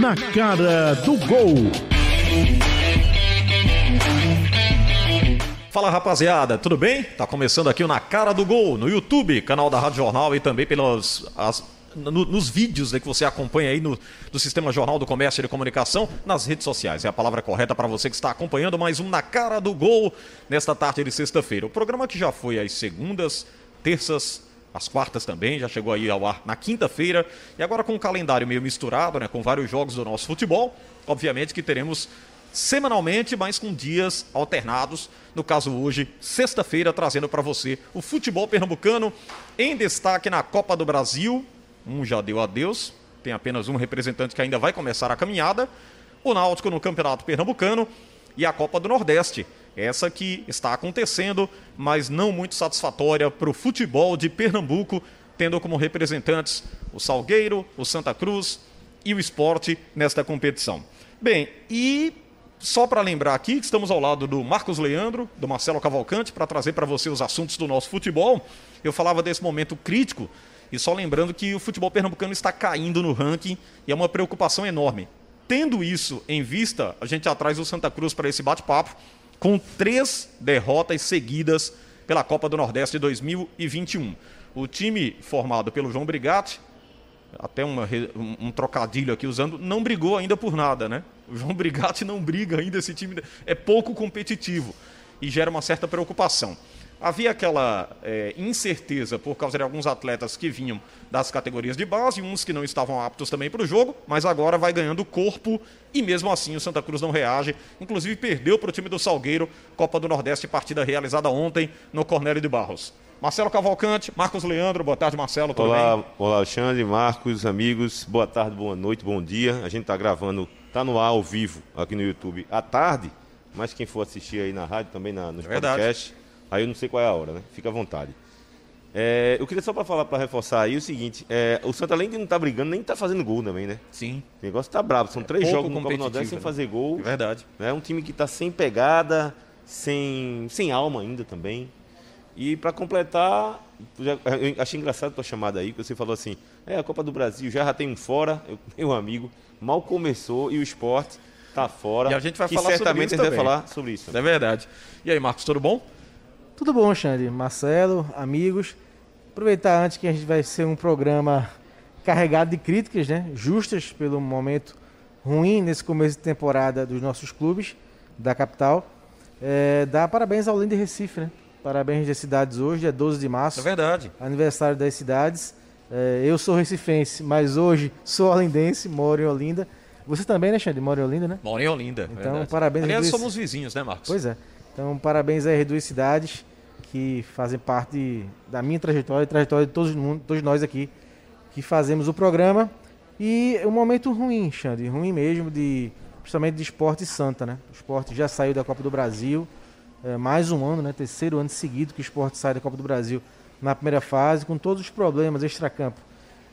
Na cara do gol. Fala rapaziada, tudo bem? Tá começando aqui o Na Cara do Gol no YouTube, canal da Rádio Jornal e também pelos as, no, nos vídeos né, que você acompanha aí no, do Sistema Jornal do Comércio e de Comunicação nas redes sociais. É a palavra correta para você que está acompanhando mais um Na Cara do Gol nesta tarde de sexta-feira. O programa que já foi às segundas, terças, as quartas também, já chegou aí ao ar na quinta-feira. E agora com o calendário meio misturado, né, com vários jogos do nosso futebol, obviamente que teremos semanalmente, mas com dias alternados. No caso hoje, sexta-feira, trazendo para você o futebol pernambucano em destaque na Copa do Brasil. Um já deu adeus, tem apenas um representante que ainda vai começar a caminhada. O Náutico no Campeonato Pernambucano e a Copa do Nordeste. Essa que está acontecendo, mas não muito satisfatória para o futebol de Pernambuco, tendo como representantes o Salgueiro, o Santa Cruz e o Esporte nesta competição. Bem, e só para lembrar aqui que estamos ao lado do Marcos Leandro, do Marcelo Cavalcante, para trazer para você os assuntos do nosso futebol. Eu falava desse momento crítico e só lembrando que o futebol pernambucano está caindo no ranking e é uma preocupação enorme. Tendo isso em vista, a gente atrás o Santa Cruz para esse bate-papo com três derrotas seguidas pela Copa do Nordeste de 2021. O time formado pelo João Brigatti, até uma, um, um, trocadilho aqui usando, não brigou ainda por nada, né? O João Brigatti não briga ainda, esse time é pouco competitivo e gera uma certa preocupação. Havia aquela é, incerteza por causa de alguns atletas que vinham das categorias de base, uns que não estavam aptos também para o jogo, mas agora vai ganhando corpo e mesmo assim o Santa Cruz não reage. Inclusive perdeu para o time do Salgueiro, Copa do Nordeste, partida realizada ontem no Cornélio de Barros. Marcelo Cavalcante, Marcos Leandro, boa tarde, Marcelo, tudo olá, bem? Olá, Alexandre, Marcos, amigos, boa tarde, boa noite, bom dia. A gente está gravando, está no ar ao vivo aqui no YouTube à tarde, mas quem for assistir aí na rádio, também na, nos é podcasts, aí eu não sei qual é a hora, né? Fica à vontade. É, eu queria só para falar, para reforçar aí o seguinte: é, o Santa além de não estar tá brigando, nem está fazendo gol também, né? Sim. O negócio está bravo. São três é jogos no Copa Nordeste sem né? fazer gol. É verdade. É um time que está sem pegada, sem, sem alma ainda também. E para completar, eu achei engraçado a tua chamada aí, que você falou assim: é a Copa do Brasil, já, já tem um fora, eu, meu amigo, mal começou e o esporte tá fora. E a gente vai falar certamente sobre isso. vai falar sobre isso. É verdade. E aí, Marcos, tudo bom? Tudo bom, Xande? Marcelo, amigos. Aproveitar antes que a gente vai ser um programa carregado de críticas, né? Justas pelo momento ruim nesse começo de temporada dos nossos clubes da capital. É, dar parabéns ao Linde Recife, né? Parabéns das cidades hoje, é 12 de março. É verdade. Aniversário das cidades. É, eu sou recifense, mas hoje sou olindense, moro em Olinda. Você também, né, Xande? Mora em Olinda, né? Moro em Olinda. Então, verdade. parabéns. Aliás, somos vizinhos, né, Marcos? Pois é. Então, parabéns às duas cidades que fazem parte da minha trajetória e trajetória de todos, todos nós aqui que fazemos o programa. E um momento ruim, Xande, ruim mesmo, de, principalmente de esporte santa, né? O esporte já saiu da Copa do Brasil, é, mais um ano, né? Terceiro ano seguido que o esporte sai da Copa do Brasil na primeira fase, com todos os problemas extracampo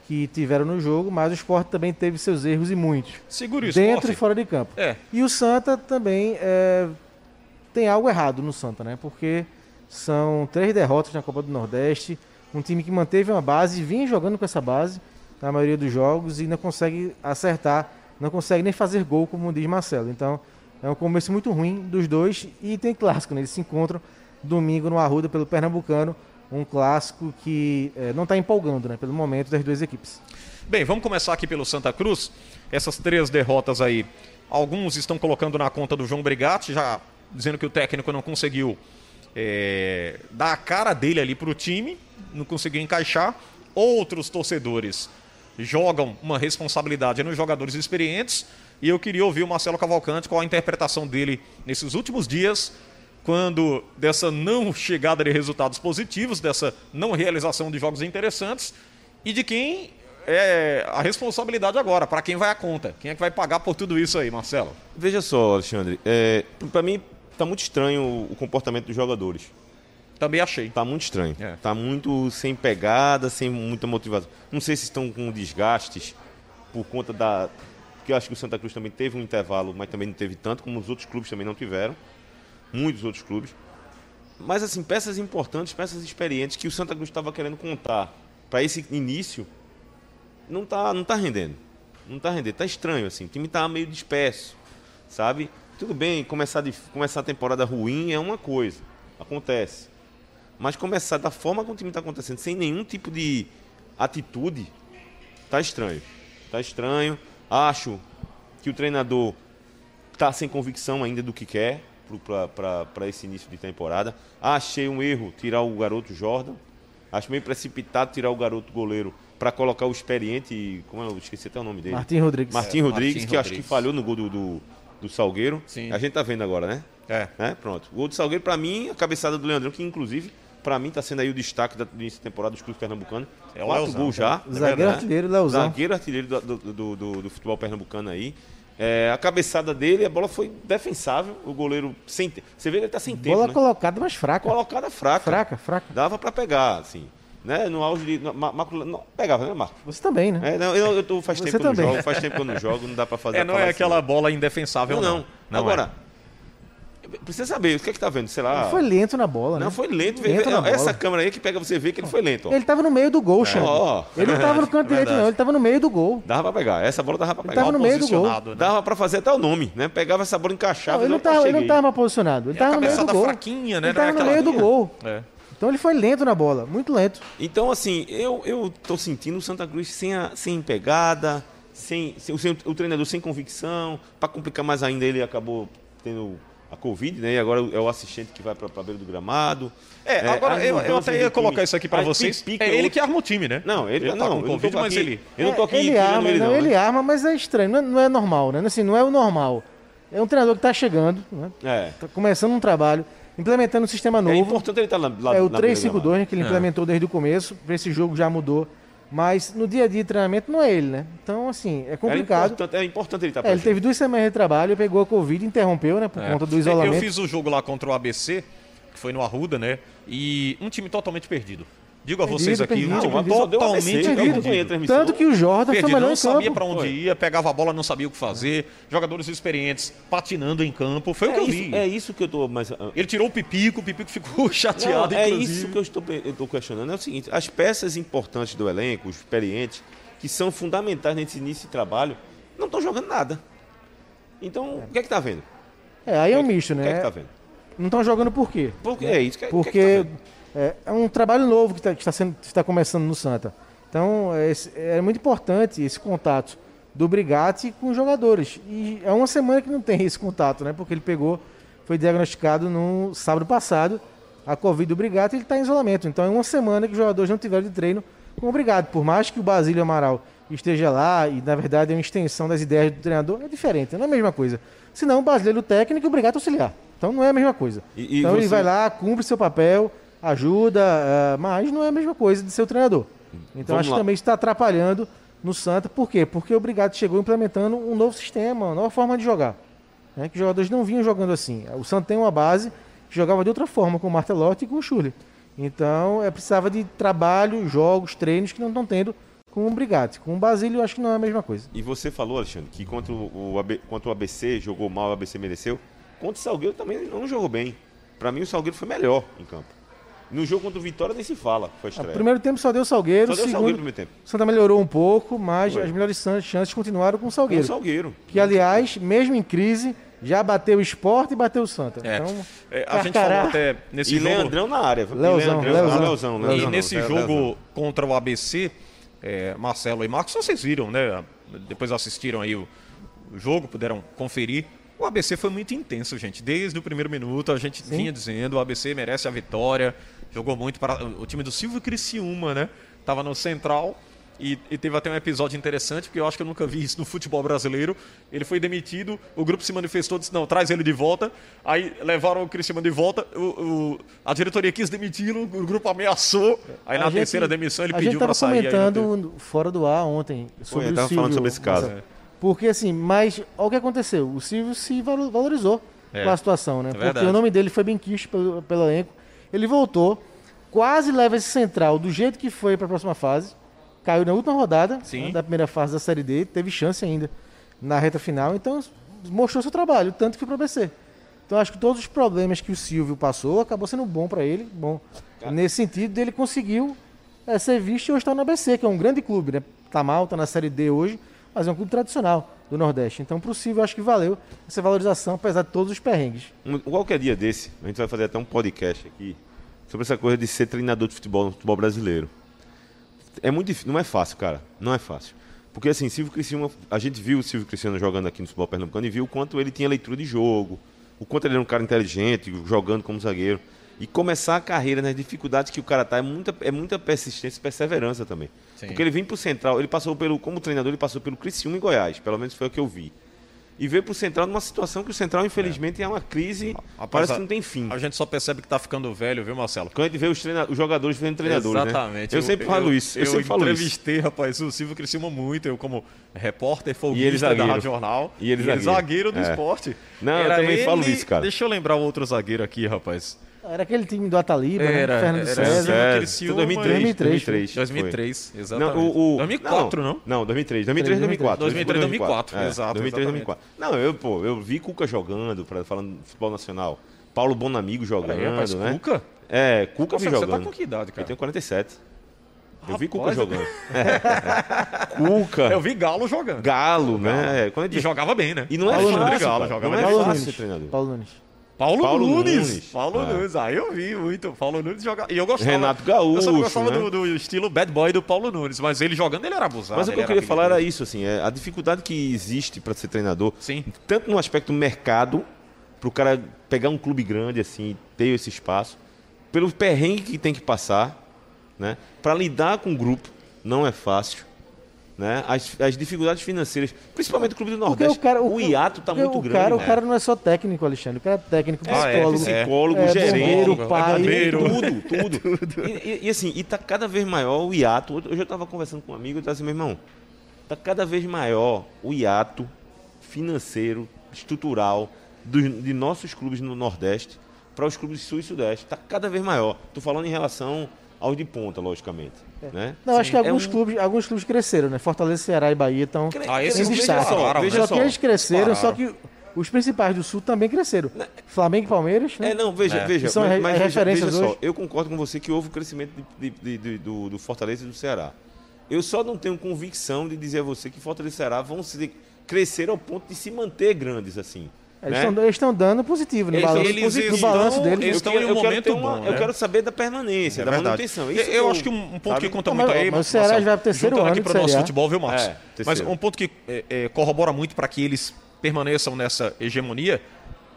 que tiveram no jogo, mas o esporte também teve seus erros e muitos. Segura o Dentro esporte. e fora de campo. É. E o Santa também é, tem algo errado no Santa, né? Porque são três derrotas na Copa do Nordeste. Um time que manteve uma base, vinha jogando com essa base na maioria dos jogos e não consegue acertar, não consegue nem fazer gol, como diz Marcelo. Então é um começo muito ruim dos dois e tem clássico, né? Eles se encontram domingo no Arruda pelo Pernambucano, um clássico que é, não está empolgando, né? Pelo momento das duas equipes. Bem, vamos começar aqui pelo Santa Cruz. Essas três derrotas aí, alguns estão colocando na conta do João Brigatti, já dizendo que o técnico não conseguiu é, dar a cara dele ali para o time, não conseguiu encaixar. Outros torcedores jogam uma responsabilidade nos jogadores experientes. E eu queria ouvir o Marcelo Cavalcante qual a interpretação dele nesses últimos dias, quando dessa não chegada de resultados positivos, dessa não realização de jogos interessantes, e de quem é a responsabilidade agora, para quem vai a conta, quem é que vai pagar por tudo isso aí, Marcelo? Veja só, Alexandre, é, para mim tá muito estranho o comportamento dos jogadores. Também achei. Tá muito estranho. É. Tá muito sem pegada, sem muita motivação. Não sei se estão com desgastes por conta da. Porque eu acho que o Santa Cruz também teve um intervalo, mas também não teve tanto, como os outros clubes também não tiveram. Muitos outros clubes. Mas, assim, peças importantes, peças experientes que o Santa Cruz estava querendo contar para esse início, não tá, não tá rendendo. Não tá rendendo, tá estranho, assim. O time tá meio disperso, sabe? Tudo bem, começar, de, começar a temporada ruim é uma coisa. Acontece. Mas começar da forma como o time está acontecendo, sem nenhum tipo de atitude, tá estranho. Tá estranho. Acho que o treinador tá sem convicção ainda do que quer para esse início de temporada. Achei um erro tirar o garoto Jordan. Acho meio precipitado tirar o garoto goleiro para colocar o experiente, como é, eu esqueci até o nome dele. Martim Rodrigues. Martim Rodrigues, Martim que Rodrigues. acho que falhou no gol do, do, do Salgueiro. Sim. A gente tá vendo agora, né? É. Né? Pronto. O gol do Salgueiro, para mim, a cabeçada do Leandrão, que inclusive, para mim, tá sendo aí o destaque da início temporada dos clubes pernambucanos. É o Quatro gols já. É Zagueiro né? artilheiro, Leozão. Zagueiro artilheiro do, do, do, do futebol pernambucano aí. É, a cabeçada dele, a bola foi defensável. O goleiro sem. Você vê que ele tá sem tempo. Bola né? colocada, mas fraca. Colocada fraca. Fraca, fraca. Dava para pegar, assim. Né? No auge de. Marco, não, pegava, né, Marco? Você também, né? É, não, eu, eu tô, faz Você tempo que eu não jogo, faz tempo que eu não jogo, não dá para fazer É, não é aquela assim. bola indefensável, não. não. não Agora, é. precisa saber, o que é que tá vendo? Sei lá. Ele foi lento na bola, né? Não, foi lento. lento essa bola. câmera aí que pega você ver que ele foi lento. Ó. Ele tava no meio do gol, Xande. Oh, ele não tava no canto direito, não. Ele tava no meio do gol. Dava pra pegar. Essa bola dava pra pegar. Ele tava no meio do gol. Né? Dava pra fazer até o nome, né? Pegava essa bola encaixava. Não, ele, não tava, ele não tava posicionado. Ele e tava no meio do gol. fraquinha, né? Ele tava no meio do gol. É. Então ele foi lento na bola, muito lento. Então, assim, eu, eu tô sentindo o Santa Cruz sem, a, sem pegada, sem, sem, o, o treinador sem convicção. Para complicar mais ainda, ele acabou tendo a Covid, né? E agora é o assistente que vai para a beira do gramado. É, é agora eu, eu até ia colocar isso aqui para vocês. É ele que arma o time, né? Não, ele, ele tá não, com Covid, mas ele. Eu não tô aqui ele arma, ele, não, não, ele né? arma, mas é estranho, não é, não é, normal, né? Assim, não é o normal. É um treinador que está chegando, né? É. Tá começando um trabalho implementando um sistema novo. É importante ele estar tá lá, lá É o 352 né, que ele é. implementou desde o começo. Para esse jogo já mudou. Mas no dia a dia de treinamento não é ele, né? Então, assim, é complicado. É importante, é importante ele estar tá é, Ele teve duas semanas de trabalho, pegou a Covid, interrompeu, né? Por é. conta do isolamento. Eu fiz o jogo lá contra o ABC, que foi no Arruda, né? E um time totalmente perdido. Digo a vocês aqui, perdido, um time totalmente perdido. Tanto que o Jordan perdido, foi melhor não sabia para onde foi. ia, pegava a bola, não sabia o que fazer. Jogadores experientes patinando em campo. Foi é o que eu vi. É isso que eu tô mais. Ah, Ele tirou o Pipico, o Pipico ficou chateado. Não, é isso que eu estou, eu estou questionando. É o seguinte: as peças importantes do elenco, os experientes, que são fundamentais nesse início de trabalho, não estão jogando nada. Então, o que é que está vendo? É, aí é um misto, né? O que é que tá vendo? Não estão jogando por quê? Porque é isso que, Porque que, é que tá é, é um trabalho novo que está tá tá começando no Santa. Então é, é, muito importante esse contato do Brigatti com os jogadores. E é uma semana que não tem esse contato, né? Porque ele pegou, foi diagnosticado no sábado passado, a Covid do Brigatti, ele está em isolamento. Então é uma semana que os jogadores não tiveram de treino com o Brigatti. Por mais que o Basílio Amaral esteja lá e na verdade é uma extensão das ideias do treinador, é diferente, não é a mesma coisa. Senão o Basílio é o técnico e o Brigatti é auxiliar. Então não é a mesma coisa. E, e então você... ele vai lá, cumpre seu papel, ajuda, uh, mas não é a mesma coisa de ser o treinador. Então Vamos acho lá. que também está atrapalhando no Santa. Por quê? Porque o Brigado chegou implementando um novo sistema, uma nova forma de jogar. Né? Que os jogadores não vinham jogando assim. O Santa tem uma base que jogava de outra forma, com o Martelotti e com o Schuller. Então, é, precisava de trabalho, jogos, treinos que não estão tendo com o Brigatti. Com o Basílio, acho que não é a mesma coisa. E você falou, Alexandre, que contra o, AB, contra o ABC jogou mal, o ABC mereceu. Contra o Salgueiro também não jogou bem. Para mim, o Salgueiro foi melhor em campo. No jogo contra o Vitória nem se fala. Foi estreia. primeiro tempo só deu Salgueiro. Só deu segundo, Salgueiro no primeiro tempo. Santa melhorou um pouco, mas foi. as melhores chances continuaram com o Salgueiro. Com o Salgueiro. Que, aliás, mesmo em crise, já bateu o esporte e bateu o Santa. É. Então, é, a gente falou até nesse e jogo. Leandrão na área. Leozão, Leandrão, Leozão. Leozão, Leozão, E nesse jogo contra o ABC, é, Marcelo e Marcos, vocês viram, né? Depois assistiram aí o, o jogo, puderam conferir. O ABC foi muito intenso, gente. Desde o primeiro minuto a gente Sim. vinha dizendo o ABC merece a vitória. Jogou muito para o time do Silvio Criciúma, né? Tava no Central e, e, teve até um episódio interessante, porque eu acho que eu nunca vi isso no futebol brasileiro. Ele foi demitido, o grupo se manifestou, disse: não, traz ele de volta. Aí levaram o Cristiano de volta, o, o, a diretoria quis demiti-lo, o grupo ameaçou. Aí na gente, terceira demissão ele pediu para sair. A gente estava comentando fora do ar ontem sobre Foi, o Silvio. falando sobre esse caso. Mas, porque assim, mas olha o que aconteceu. O Silvio se valorizou é. com a situação, né? É porque verdade. o nome dele foi bem quisto pelo, pelo elenco. Ele voltou, quase leva esse central do jeito que foi para a próxima fase. Caiu na última rodada né, da primeira fase da Série D, teve chance ainda na reta final, então mostrou seu trabalho, tanto que foi para o ABC. Então acho que todos os problemas que o Silvio passou acabou sendo bom para ele, bom nesse sentido ele conseguiu é, ser visto e hoje está no ABC, que é um grande clube, né? Tá mal, tá na Série D hoje, mas é um clube tradicional do Nordeste. Então, Silvio, acho que valeu essa valorização, apesar de todos os perrengues. Um, qualquer dia desse, a gente vai fazer até um podcast aqui sobre essa coisa de ser treinador de futebol no futebol brasileiro. É muito difícil, não é fácil, cara. Não é fácil. Porque assim, Silvio Cristiano, a gente viu o Silvio Cristiano jogando aqui no futebol pernambucano e viu o quanto ele tinha leitura de jogo, o quanto ele era um cara inteligente, jogando como zagueiro. E começar a carreira nas dificuldades que o cara tá é muita, é muita persistência e perseverança também. Sim. Porque ele vem pro Central, ele passou pelo, como treinador, ele passou pelo Criciúma em Goiás, pelo menos foi o que eu vi. E veio pro Central numa situação que o Central, infelizmente, é, é uma crise, Rapaz, parece que não tem fim. A gente só percebe que tá ficando velho, viu, Marcelo? Quando a gente vê os, treina... os jogadores vendo treinadores, né? Exatamente. Né? Eu, eu, sempre falo eu, isso. Eu, eu sempre falo entrevistei, rapaz, o Silvio Criciúma muito, eu como repórter, folguista da Rádio Jornal. E ele, e zagueiro. zagueiro do é. esporte. Não, Era eu também ele... falo isso, cara. Deixa eu lembrar o outro zagueiro aqui, rapaz. Era aquele time do Ataliba, era, né? Fernando era, César. Era, Criciúma, 2003, 2003. 2003, exatamente. Não, o, o, 2004, não? Não, 2003. 2003, 2004. 2003, 2004, é, exato. 2003, 2004. Não, eu, pô, eu vi Cuca jogando, pra, falando de futebol nacional. Paulo Bonamigo jogando, rapaz, né? Cuca? É, Cuca vi jogando. Você tá com que idade, cara? Eu tenho 47. Eu vi Cuca jogando. Cuca. Eu vi Galo jogando. Galo, né? Quando e jogava bem, né? E não é fácil, Galo, jogava não é fácil, treinador. Paulo Nunes. Paulo, Paulo Nunes. Nunes. Paulo é. Nunes. Aí eu vi muito. Paulo Nunes jogava. E eu gostava. Renato Gaúcho. Eu só gostava né? do, do, estilo bad boy do Paulo Nunes. Mas ele jogando, ele era abusado. Mas o que eu queria falar era isso, assim. É a dificuldade que existe para ser treinador. Sim. Tanto no aspecto mercado, para o cara pegar um clube grande, assim, ter esse espaço. Pelo perrengue que tem que passar, né? Para lidar com o grupo, não é fácil né? As, as dificuldades financeiras, principalmente o Clube do Nordeste. O, cara, o, o hiato está muito o grande. Cara, né? O cara não é só técnico, Alexandre. O cara é técnico, ah, é, psicólogo, é, psicólogo, é, gerente, bombeiro, pai, é tudo, tudo. tudo. E, e, e, assim, e tá cada vez maior o hiato. Hoje eu estava conversando com um amigo e disse assim, meu irmão, tá cada vez maior o hiato financeiro, estrutural do, de nossos clubes no Nordeste para os clubes sul e sudeste. Está cada vez maior. Estou falando em relação aos de ponta, logicamente. É. Né? Não, Sim. acho que alguns, é um... clubes, alguns clubes cresceram, né? Fortaleza, Ceará e Bahia estão ah, destaque. Só, só que eles cresceram, só que os principais do Sul também cresceram. Né? Flamengo e Palmeiras, né? É, não, veja, é. veja, são mas, mas referências veja, veja só, eu concordo com você que houve o crescimento de, de, de, do, do, Fortaleza e do Ceará. Eu só não tenho convicção de dizer a você que Fortaleza e Ceará vão se crescer ao ponto de se manter grandes assim. Eles estão né? dando positivo no balanço, eles positivo, estão, balanço deles. Eles estão em um momento uma, bom. Né? Eu quero saber da permanência, é da verdade. manutenção. Isso eu, eu acho que um, ponto sabe? que conta muito mas, aí. Mas o Ceará vai para o terceiro ano aqui para o nosso futebol, viu, Marcos? É, mas um ponto que é, é, corrobora muito para que eles permaneçam nessa hegemonia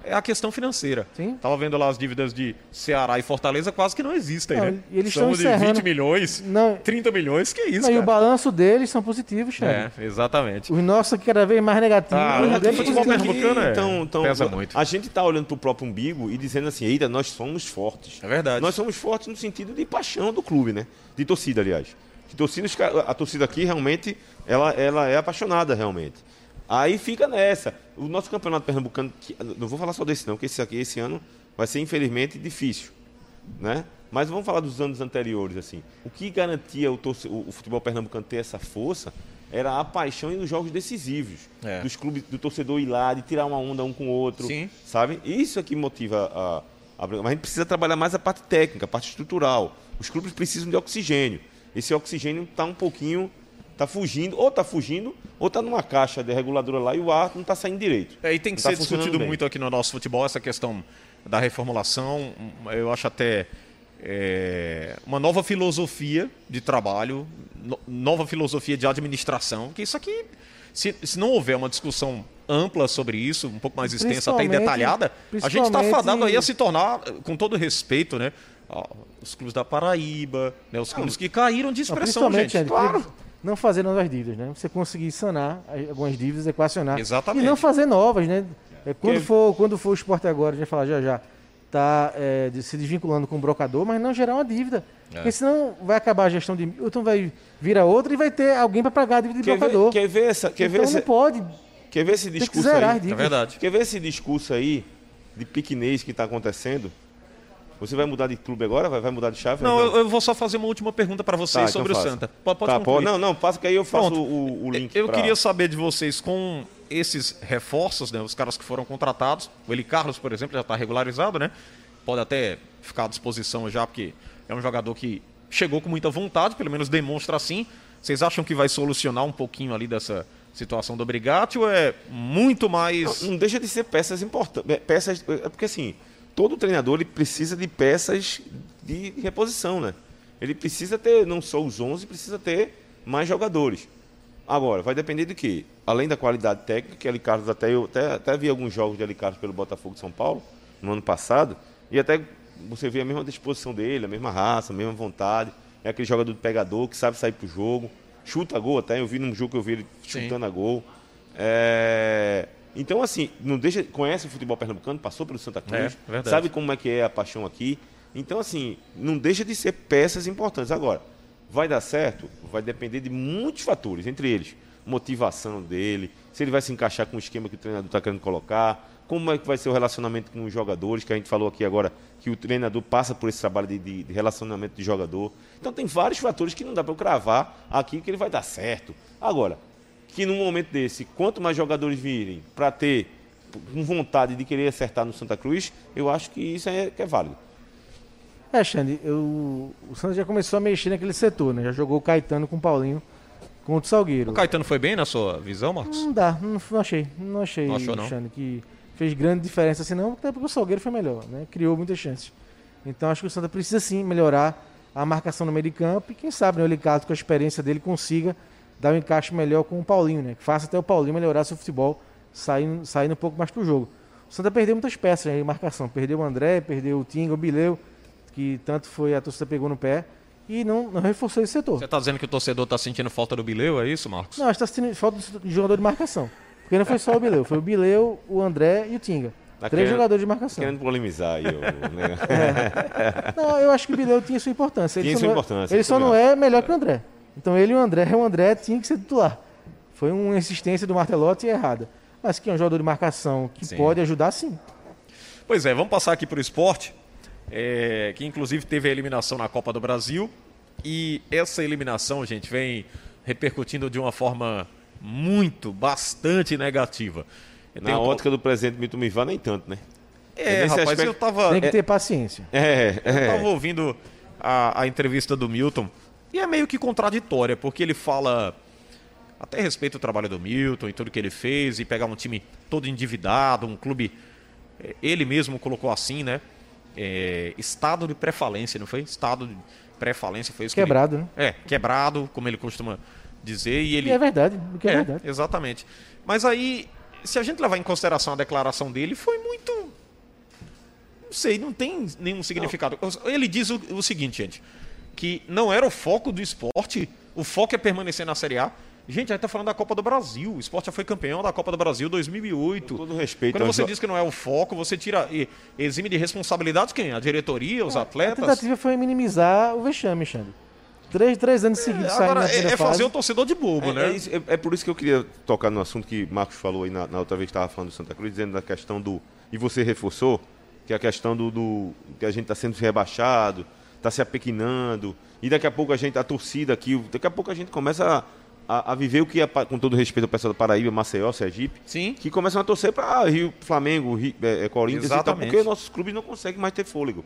é a questão financeira. Sim. Tava vendo lá as dívidas de Ceará e Fortaleza quase que não existem, não, né? E eles estão encerrando... de 20 milhões, não... 30 milhões, que isso, não, E o balanço deles são positivos, Xande. É, exatamente. Os nossos aqui cada vez mais negativos. Ah, o deles futebol pernambucano é, então, então, pesa muito. A gente está olhando para o próprio umbigo e dizendo assim, eita, nós somos fortes. É verdade. Nós somos fortes no sentido de paixão do clube, né? De torcida, aliás. De torcida, a torcida aqui realmente, ela, ela é apaixonada realmente. Aí fica nessa. O nosso campeonato pernambucano, não vou falar só desse não, porque esse aqui esse ano vai ser infelizmente difícil, né? Mas vamos falar dos anos anteriores assim. O que garantia o, o futebol pernambucano ter essa força era a paixão nos jogos decisivos é. dos clubes, do torcedor ir lá, de tirar uma onda um com o outro, Sim. sabe? Isso é que motiva a, a, mas a gente precisa trabalhar mais a parte técnica, a parte estrutural. Os clubes precisam de oxigênio. Esse oxigênio está um pouquinho Tá fugindo, ou tá fugindo, ou tá numa caixa de reguladora lá e o ar não tá saindo direito. É, e tem que não ser tá discutido bem. muito aqui no nosso futebol essa questão da reformulação. Eu acho até é, uma nova filosofia de trabalho, no, nova filosofia de administração, que isso aqui, se, se não houver uma discussão ampla sobre isso, um pouco mais extensa até e detalhada, a gente está fadado aí a se tornar, com todo respeito, né? Os clubes da Paraíba, né, os clubes que caíram de expressão, gente. gente. Claro não fazer novas dívidas, né? Você conseguir sanar algumas dívidas, equacionar. Exatamente. E não fazer novas, né? É, quando, for, quando for o esporte agora, a gente falar já já, tá é, de, se desvinculando com o brocador, mas não gerar uma dívida. É. Porque senão vai acabar a gestão de. Então vai vir a outra e vai ter alguém para pagar a dívida de quer brocador. Ver, quer ver essa. Quer então ver não pode. Quer ver esse discurso aí? É verdade. Quer ver esse discurso aí de piquenês que está acontecendo? Você vai mudar de clube agora? Vai, vai mudar de chave? Não, eu, eu, vou só fazer uma última pergunta para vocês tá, sobre então o Santa. Pode, pode, tá, pode Não, não, passa que aí eu faço o, o, link. Eu pra... queria saber de vocês com esses reforços, né, os caras que foram contratados. O Eli Carlos, por exemplo, já está regularizado, né? Pode até ficar à disposição já, porque é um jogador que chegou com muita vontade, pelo menos demonstra assim. Vocês acham que vai solucionar um pouquinho ali dessa situação do Brigatti ou é muito mais. Não, não deixa de ser peças importantes. É, peças, é porque assim, todo treinador ele precisa de peças de reposição, né? Ele precisa ter, não só os 11, precisa ter mais jogadores. Agora, vai depender de quê? Além da qualidade técnica, que Ali Carlos até eu até, até vi alguns jogos de Ali Carlos pelo Botafogo de São Paulo no ano passado, e até você vê a mesma disposição dele, a mesma raça, a mesma vontade. É aquele jogador de pegador que sabe sair pro jogo chuta gol até. Eu vi num jogo que eu vi ele chutando Sim. a gol. É... Então, assim, não deixa, conhece o futebol pernambucano, passou pelo Santa Cruz, é, sabe como é que é a paixão aqui. Então, assim, não deixa de ser peças importantes. Agora, vai dar certo? Vai depender de muitos fatores, entre eles motivação dele, se ele vai se encaixar com o esquema que o treinador está querendo colocar, como é que vai ser o relacionamento com os jogadores, que a gente falou aqui agora que o treinador passa por esse trabalho de, de, de relacionamento de jogador. Então tem vários fatores que não dá para eu cravar aqui que ele vai dar certo. Agora, que num momento desse, quanto mais jogadores virem para ter com vontade de querer acertar no Santa Cruz, eu acho que isso é, que é válido. É, Xande, eu, o Santos já começou a mexer naquele setor, né? Já jogou o Caetano com o Paulinho contra o Salgueiro. O Caetano foi bem na sua visão, Marcos? Não dá, não, não achei. Não achei, não achou, não? Xande, que fez grande diferença assim, não, até porque o Salgueiro foi melhor, né? Criou muitas chances. Então acho que o Santa precisa sim melhorar a marcação no meio de campo e quem sabe né, o Licato com a experiência dele consiga dar um encaixe melhor com o Paulinho, né? Que faça até o Paulinho melhorar seu futebol, saindo, saindo um pouco mais pro jogo. O Santa perdeu muitas peças né, em marcação. Perdeu o André, perdeu o Tinga, o Bileu, que tanto foi a torcida pegou no pé e não, não reforçou esse setor. Você está dizendo que o torcedor está sentindo falta do Bileu, é isso, Marcos? Não, está sentindo falta de jogador de marcação. Porque não foi só o Bileu, foi o Bileu, o André e o Tinga. Tá Três querendo, jogadores de marcação. Querendo polemizar aí. O, né? é. Não, eu acho que o Bileu tinha sua importância. Ele tinha sua é- importância. Ele só não é melhor que o André. Então ele e o André, o André tinha que ser titular. Foi uma insistência do Martelotti errada. Mas que é um jogador de marcação que sim. pode ajudar, sim. Pois é, vamos passar aqui para o esporte, é, que inclusive teve a eliminação na Copa do Brasil. E essa eliminação, gente, vem repercutindo de uma forma muito, bastante negativa. Na ótica do presidente Milton Mivar, nem tanto, né? É, rapaz, aspecto... eu tava... Tem que ter paciência. É, é. Eu tava ouvindo a, a entrevista do Milton e é meio que contraditória, porque ele fala até respeito do trabalho do Milton e tudo que ele fez, e pegar um time todo endividado, um clube. É, ele mesmo colocou assim, né? É, estado de pré-falência, não foi? Estado de pré-falência foi isso. Quebrado, ele... né? É, quebrado, como ele costuma dizer. E ele... E é verdade, que é, é verdade. Exatamente. Mas aí, se a gente levar em consideração a declaração dele, foi muito. Não sei, não tem nenhum significado. Não. Ele diz o, o seguinte, gente, que não era o foco do esporte, o foco é permanecer na Série A. Gente, a gente tá falando da Copa do Brasil. O esporte já foi campeão da Copa do Brasil 2008. Com todo respeito. Quando você diz que não é o foco, você tira e exime de responsabilidades quem? A diretoria, os é, atletas? A tentativa foi minimizar o vexame, Xande. Três, três anos seguidos é, saindo Agora, é, é fazer o torcedor de bobo, é, né? É, é, é, por isso que eu queria tocar no assunto que Marcos falou aí na, na outra vez que estava falando do Santa Cruz, dizendo da questão do. E você reforçou, que é a questão do, do que a gente está sendo rebaixado, está se apequinando, e daqui a pouco a gente, a torcida aqui, daqui a pouco a gente começa a, a, viver o que é, com todo respeito ao pessoal da Paraíba, Maceió, Sergipe, Sim. que começam a torcer para Rio, Flamengo, Rio, é, Corinthians Exatamente. e tal, porque nossos clubes não conseguem mais ter fôlego.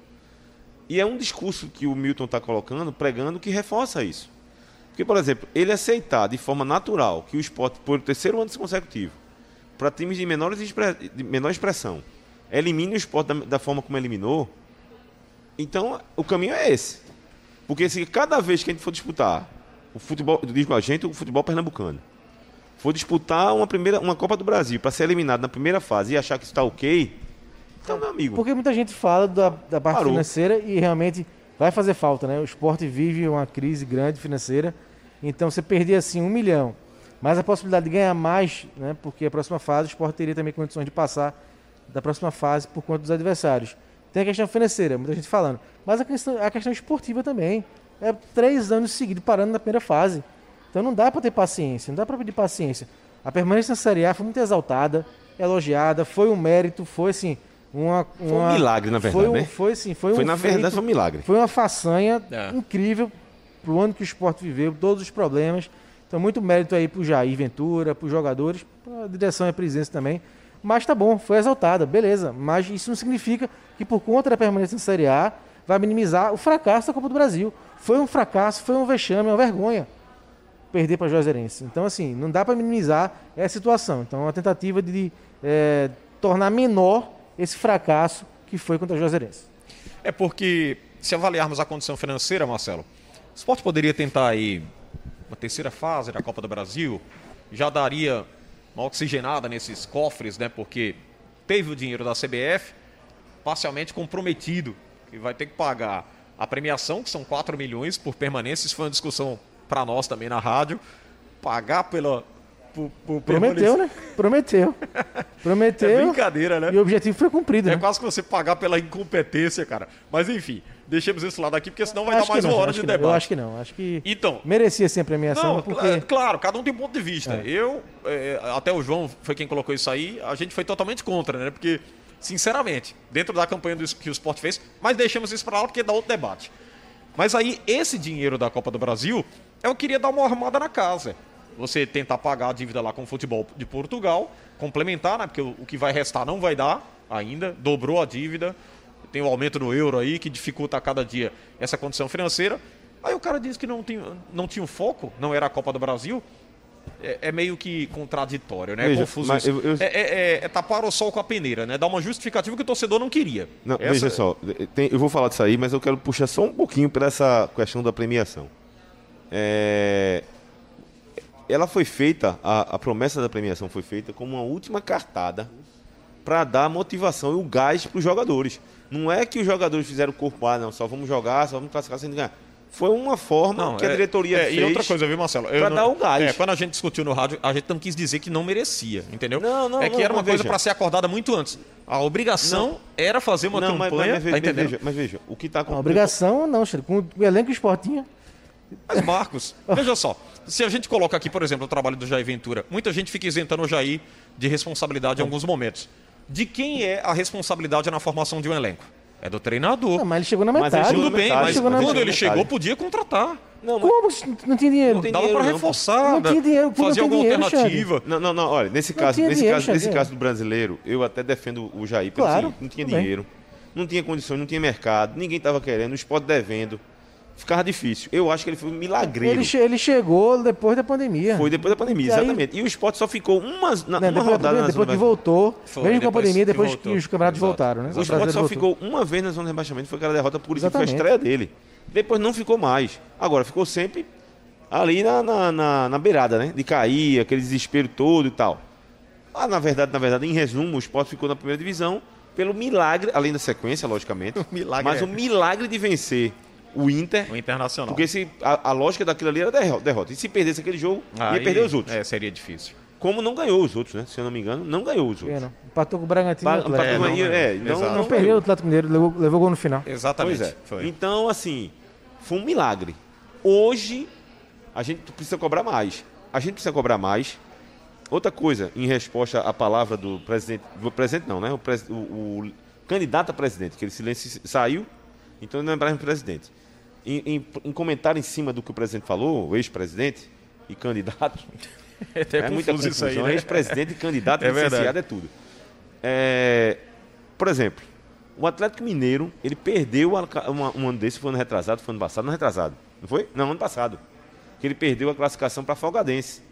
E é um discurso que o Milton está colocando, pregando, que reforça isso. Porque, por exemplo, ele aceitar de forma natural que o esporte, por terceiro ano consecutivo, para times de, menores de menor expressão, elimine o esporte da, da, forma como eliminou, então o caminho é esse. Porque se cada vez que a gente for disputar o futebol, digo a gente, o futebol pernambucano, for disputar uma, primeira, uma Copa do Brasil para ser eliminado na primeira fase e achar que está ok, então, meu amigo. Porque muita gente fala da, da parte parou. financeira e realmente vai fazer falta, né? O esporte vive uma crise grande financeira, então você perder assim um milhão, mas a possibilidade de ganhar mais, né? Porque a próxima fase o esporte teria também condições de passar da próxima fase por conta dos adversários. Tem a questão financeira, muita gente falando, mas a questão, a questão esportiva também. É três anos seguidos parando na primeira fase. Então não dá para ter paciência, não dá para pedir paciência. A permanência na Série A foi muito exaltada, elogiada, foi um mérito, foi assim, uma, uma, foi um milagre, na verdade. Foi, um, né? foi, sim, foi, foi um na feito, verdade, foi um milagre. Foi uma façanha é. incrível para o ano que o esporte viveu, todos os problemas. Então, muito mérito aí para o Jair Ventura, para os jogadores, para a direção e a presidência também. Mas tá bom, foi exaltada, beleza. Mas isso não significa que, por conta da permanência na Série A, vai minimizar o fracasso da Copa do Brasil. Foi um fracasso, foi um vexame, uma vergonha. perder para Juazeirense. Então, assim, não dá para minimizar essa situação. Então, é uma tentativa de é, tornar menor esse fracasso que foi contra a Juazeirense. É porque, se avaliarmos a condição financeira, Marcelo, o esporte poderia tentar aí uma terceira fase da Copa do Brasil, já daria uma oxigenada nesses cofres, né? Porque teve o dinheiro da CBF parcialmente comprometido, que vai ter que pagar a premiação, que são 4 milhões por permanência. Isso foi uma discussão para nós também na rádio. Pagar pela. Por, por Prometeu, né? Prometeu. Prometeu. É brincadeira, né? E o objetivo foi cumprido. É né? quase que você pagar pela incompetência, cara. Mas enfim, deixemos isso lado aqui, porque senão vai dar mais uma hora de debate. Eu acho que não. Acho que então, merecia ser a premiação. Não, porque... Claro, cada um tem um ponto de vista. É. Eu, é, até o João foi quem colocou isso aí, a gente foi totalmente contra, né? Porque sinceramente, dentro da campanha do, que o esporte fez, mas deixamos isso para lá porque dá outro debate. Mas aí, esse dinheiro da Copa do Brasil, eu queria dar uma arrumada na casa. Você tentar pagar a dívida lá com o futebol de Portugal, complementar, né? Porque o, o que vai restar não vai dar ainda, dobrou a dívida, tem o aumento do euro aí que dificulta a cada dia essa condição financeira. Aí o cara disse que não tinha, não tinha um foco, não era a Copa do Brasil é, é, meio que contraditório, né? Veja, Confuso eu, eu... É, é, é, tapar o sol com a peneira, né? Dar uma justificativa que o torcedor não queria. Não, Essa... Veja só, tem, eu vou falar disso aí, mas eu quero puxar só um pouquinho para essa questão da premiação. É... Ela foi feita, a, a promessa da premiação foi feita como uma última cartada para dar motivação e o gás para os jogadores. Não é que os jogadores fizeram o corpo, ah, não, só vamos jogar, só vamos classificar sem ganhar foi uma forma não, que a é, diretoria é, fez. E outra coisa, viu, Marcelo? Para dar o gás. É, quando a gente discutiu no rádio, a gente não quis dizer que não merecia, entendeu? Não, não, é que não, era uma coisa para ser acordada muito antes. A obrigação não. era fazer uma não, campanha. Mas, mas, tá veja, mas veja, o que está acontecendo. Obrigação não, Chico. Com o elenco esportinho. Mas, Marcos, veja só. Se a gente coloca aqui, por exemplo, o trabalho do Jair Ventura, muita gente fica isentando o Jair de responsabilidade em alguns momentos. De quem é a responsabilidade na formação de um elenco? É do treinador. Não, mas ele chegou na metade. Mas tudo bem, mas quando ele chegou, podia contratar. Não, mas... Como? Não tinha dinheiro. Não tem Dava para reforçar. Não tinha dinheiro. Fazer alguma dinheiro, alternativa. Não, não, não. Olha, nesse caso, nesse, dinheiro, caso, nesse caso do brasileiro, eu até defendo o Jair. Claro, assim, não tinha dinheiro, não tinha condições, não tinha mercado, ninguém estava querendo, o esporte devendo ficava difícil. Eu acho que ele foi um milagreiro. Ele, che ele chegou depois da pandemia. Foi depois da pandemia, e exatamente. Aí... E o esporte só ficou uma, na, não, uma depois, rodada Depois que voltou, foi, mesmo com a pandemia, depois que, que os campeonatos Exato. voltaram. Né? O, o esporte só voltou. ficou uma vez na zona de rebaixamento, foi aquela derrota por isso que foi a estreia dele. Depois não ficou mais. Agora, ficou sempre ali na, na, na, na beirada, né? De cair, aquele desespero todo e tal. Ah, na verdade, na verdade, em resumo, o esporte ficou na primeira divisão pelo milagre, além da sequência, logicamente. o milagre mas é. o milagre de vencer o Inter. O Internacional. Porque se, a, a lógica daquilo ali era derrota. E se perdesse aquele jogo, Aí, ia perder os outros. É, seria difícil. Como não ganhou os outros, né? Se eu não me engano, não ganhou os outros. É, Empatou com o Bragantino. Ba empatou é, não, é, não, não, não perdeu o Atlético Mineiro, levou, levou gol no final. Exatamente. Pois é. Foi. Então, assim, foi um milagre. Hoje, a gente precisa cobrar mais. A gente precisa cobrar mais. Outra coisa, em resposta à palavra do presidente, do presidente não, né? O, pres, o, o candidato a presidente, que ele silêncio saiu, então não lembrava presidente em, em, em comentário em cima do que o presidente falou, o ex-presidente e candidato. É, é muita confusão. Aí, né? Ex-presidente e candidato, é licenciado, é tudo. É, por exemplo, o Atlético Mineiro, ele perdeu uma, um ano desse, foi ano retrasado, foi ano passado, não retrasado. Não foi? Não, ano passado. Que ele perdeu a classificação para Afogadense.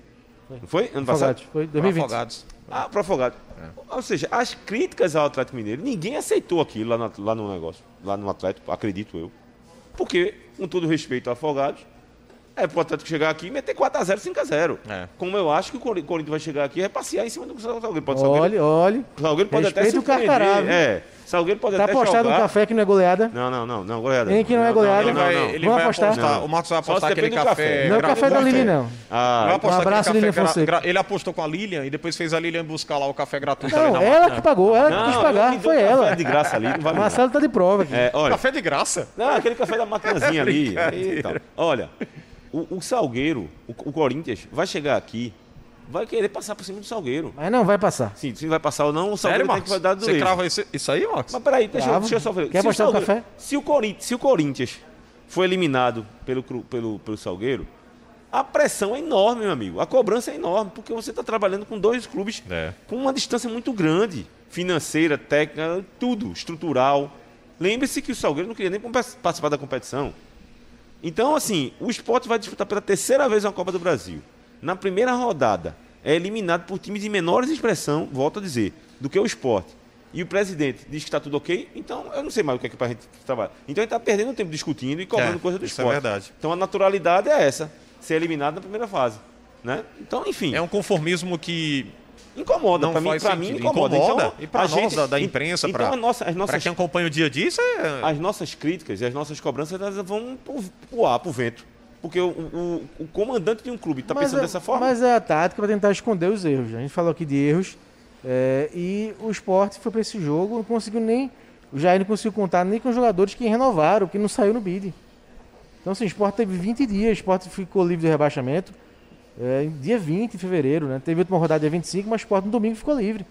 Não foi? Ano passado? Foi 2020. Afogados. Ah, para Afogados. É. Ou seja, as críticas ao Atlético Mineiro, ninguém aceitou aquilo lá no, lá no negócio, lá no Atlético, acredito eu. Porque, com todo respeito ao Afogados, é pro Atlético chegar aqui e meter 4x0, 5x0. É. Como eu acho que o Corinthians vai chegar aqui e vai passear em cima do Salgueiro. Pode olhe, olhe. O Salgueiro pode Respeito até o Carcará, É. Salgueiro pode tá até apostado jogar. no café que não é goleada? Não, não, não, não, goleada. Tem que não é goleada. Ele vai, ele vai apostar. apostar. O Marcos vai apostar aquele café. café. Não é o café da Lili, não. Ah, vai um abraço, Lilian Fonseca. Ele apostou com a Lilian e depois fez a Lilian buscar lá o café gratuito. Não, ela que pagou, ela que quis pagar, foi ela. de graça ali, não vale Marcelo tá de prova aqui. É, olha, café de graça? Não, aquele café da matanzinha ali. Olha, o, Salgueiro, o Corinthians, vai chegar aqui vai querer passar por cima do Salgueiro. Mas não vai passar. Sim, se vai passar ou não, o Salgueiro Sério, tem que dar do Você crava isso, isso aí, Marcos? Mas peraí, deixa, deixa eu só ver. Quer apostar o café? Se o, Corinthians, se o Corinthians foi eliminado pelo, pelo, pelo Salgueiro, a pressão é enorme, meu amigo. A cobrança é enorme, porque você está trabalhando com dois clubes é. com uma distância muito grande. Financeira, técnica, tudo, estrutural. Lembre-se que o Salgueiro não queria nem participar da competição. Então, assim, o esporte vai disputar pela terceira vez uma Copa do Brasil. Na primeira rodada, é eliminado por times de menores expressão, volto a dizer, do que o esporte. E o presidente diz que está tudo ok, então eu não sei mais o que é que a gente trabalhar. Então ele está perdendo tempo discutindo e cobrando É, coisa do isso é esporte. verdade. Então a naturalidade é essa, ser eliminado na primeira fase. Né? Então, enfim, É um conformismo que incomoda. não Para mim, faz pra mim incomoda. Incomoda. Então, E pra a nós gente- da- da imprensa, então, pra- a nossa, as para nossas quem acompanha o dia a dia, isso é as nossas críticas e as nossas cobranças elas vão pro, pro ar, pro vento. Porque o, o, o comandante de um clube está pensando é- dessa forma. Mas é a tática para tentar esconder os erros. A gente falou aqui de erros. é, e o esporte foi para esse jogo, não conseguiu nem. O Jair não conseguiu contar nem com os jogadores que renovaram, que não saiu no bid. Então, assim, o esporte teve 20 dias, o esporte ficou livre do rebaixamento. É, dia 20 de fevereiro, né? Teve última rodada dia 25, mas o esporte no domingo ficou livre.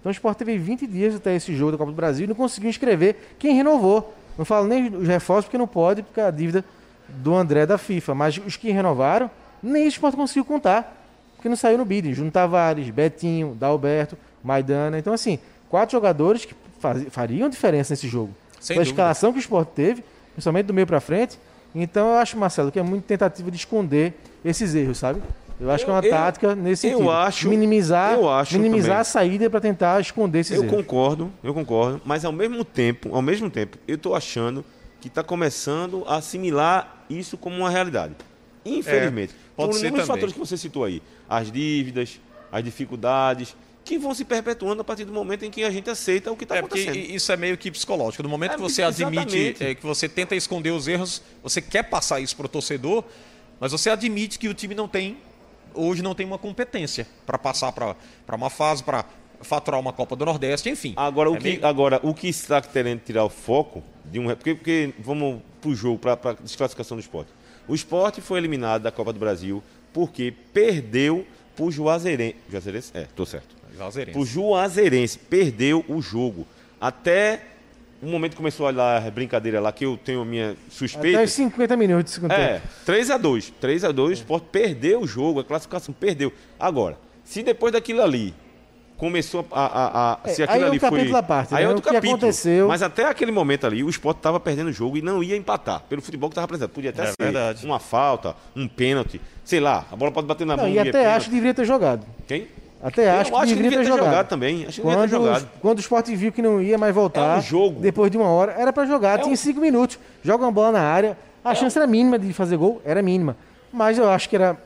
Então o esporte teve 20 dias até esse jogo da Copa do Brasil e não conseguiu inscrever quem renovou. Não falo nem os reforços porque não pode, porque é a dívida do André da FIFA. Mas os que renovaram, nem o esporte conseguiu contar. Porque não saiu no bid. Júnior Tavares, Betinho, Dalberto, Maidana. Então, assim, quatro jogadores que faz- fariam diferença nesse jogo. Sem dúvida. escalação que o esporte teve, principalmente do meio para frente. Então eu acho, Marcelo, que é muito tentativa de esconder esses erros, sabe? Eu acho que é uma Eu- tática nesse eu sentido. acho- minimizar, eu acho minimizar também. a saída para tentar esconder esses Eu erros. concordo, eu concordo, mas ao mesmo tempo, ao mesmo tempo, eu estou achando que está começando a assimilar isso como uma realidade. Infelizmente. É, pode por ser inúmeros também. fatores que você citou aí. As dívidas, as dificuldades, que vão se perpetuando a partir do momento em que a gente aceita o que está É porque acontecendo. isso é meio que psicológico. No momento É, que você admite, exatamente. é, que você tenta esconder os erros, você quer passar isso para o torcedor, mas você admite que o time não tem, hoje não tem uma competência para passar para uma fase, para faturar uma Copa do Nordeste, enfim. Agora, o É que, meio- agora, o que está querendo tirar o foco de um. Porque, porque vamos para o jogo, para a desclassificação do esporte. O esporte foi eliminado da Copa do Brasil porque perdeu para o Juazeirense. Juazeirense? É, tô certo. Juazeirense. O Juazeirense perdeu o jogo. Até o momento começou a a brincadeira lá, que eu tenho a minha suspeita. Até os 50 minutos de segundo É, tempo. 3x2. 3x2, o Sport perdeu o jogo, a classificação perdeu. Agora, se depois daquilo ali começou a. a, a- É, se aquilo aí é um ali foi. capítulo à parte, aí é né? outro O que capítulo. aconteceu- Mas até aquele momento ali, o Sport estava perdendo o jogo e não ia empatar. Pelo futebol que estava apresentando. Podia até É ser verdade. uma falta, um pênalti. Sei lá, a bola pode bater na Não, mão. e é até pênalti. acho que deveria ter jogado. Quem? Até Eu acho que acho que deveria ter jogado. também. Acho que Quando, ter jogado. quando o Sport viu que não ia mais voltar, É um jogo. depois de uma hora, era pra jogar. É Tinha um- cinco minutos, joga uma bola na área. A chance era mínima de fazer gol, era mínima. Mas eu acho que era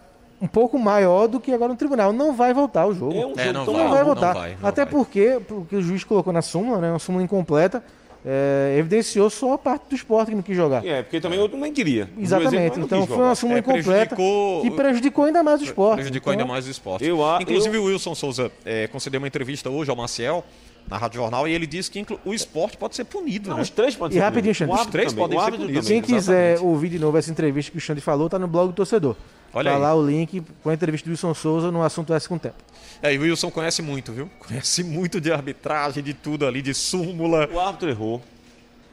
um pouco maior do que agora no tribunal. Não vai voltar o jogo. É um É, jogo não vai, não vai não voltar. vai, não Até vai. porque, porque o juiz colocou na súmula, né, uma súmula incompleta, é, evidenciou só a parte do esporte que não quis jogar. É, porque também outro nem queria. Exatamente. Não Então foi uma súmula É, incompleta prejudicou- que prejudicou ainda mais o esporte. Prejudicou Então, ainda mais o esporte. eu Inclusive eu- o Wilson Souza é, concedeu uma entrevista hoje ao Maciel, na Rádio Jornal, e ele disse que inclu- o esporte pode ser punido. Não, né? os três podem E ser rapidinho. Xande, os três também, podem o ser punidos. também. Quem quiser Exatamente. ouvir de novo essa entrevista que o Xande falou, tá no blog do torcedor. Olha tá aí. lá o link com a entrevista do Wilson Souza no assunto S com o tempo. É, e o Wilson conhece muito, viu? Conhece muito de arbitragem, de tudo ali, de súmula. O árbitro errou.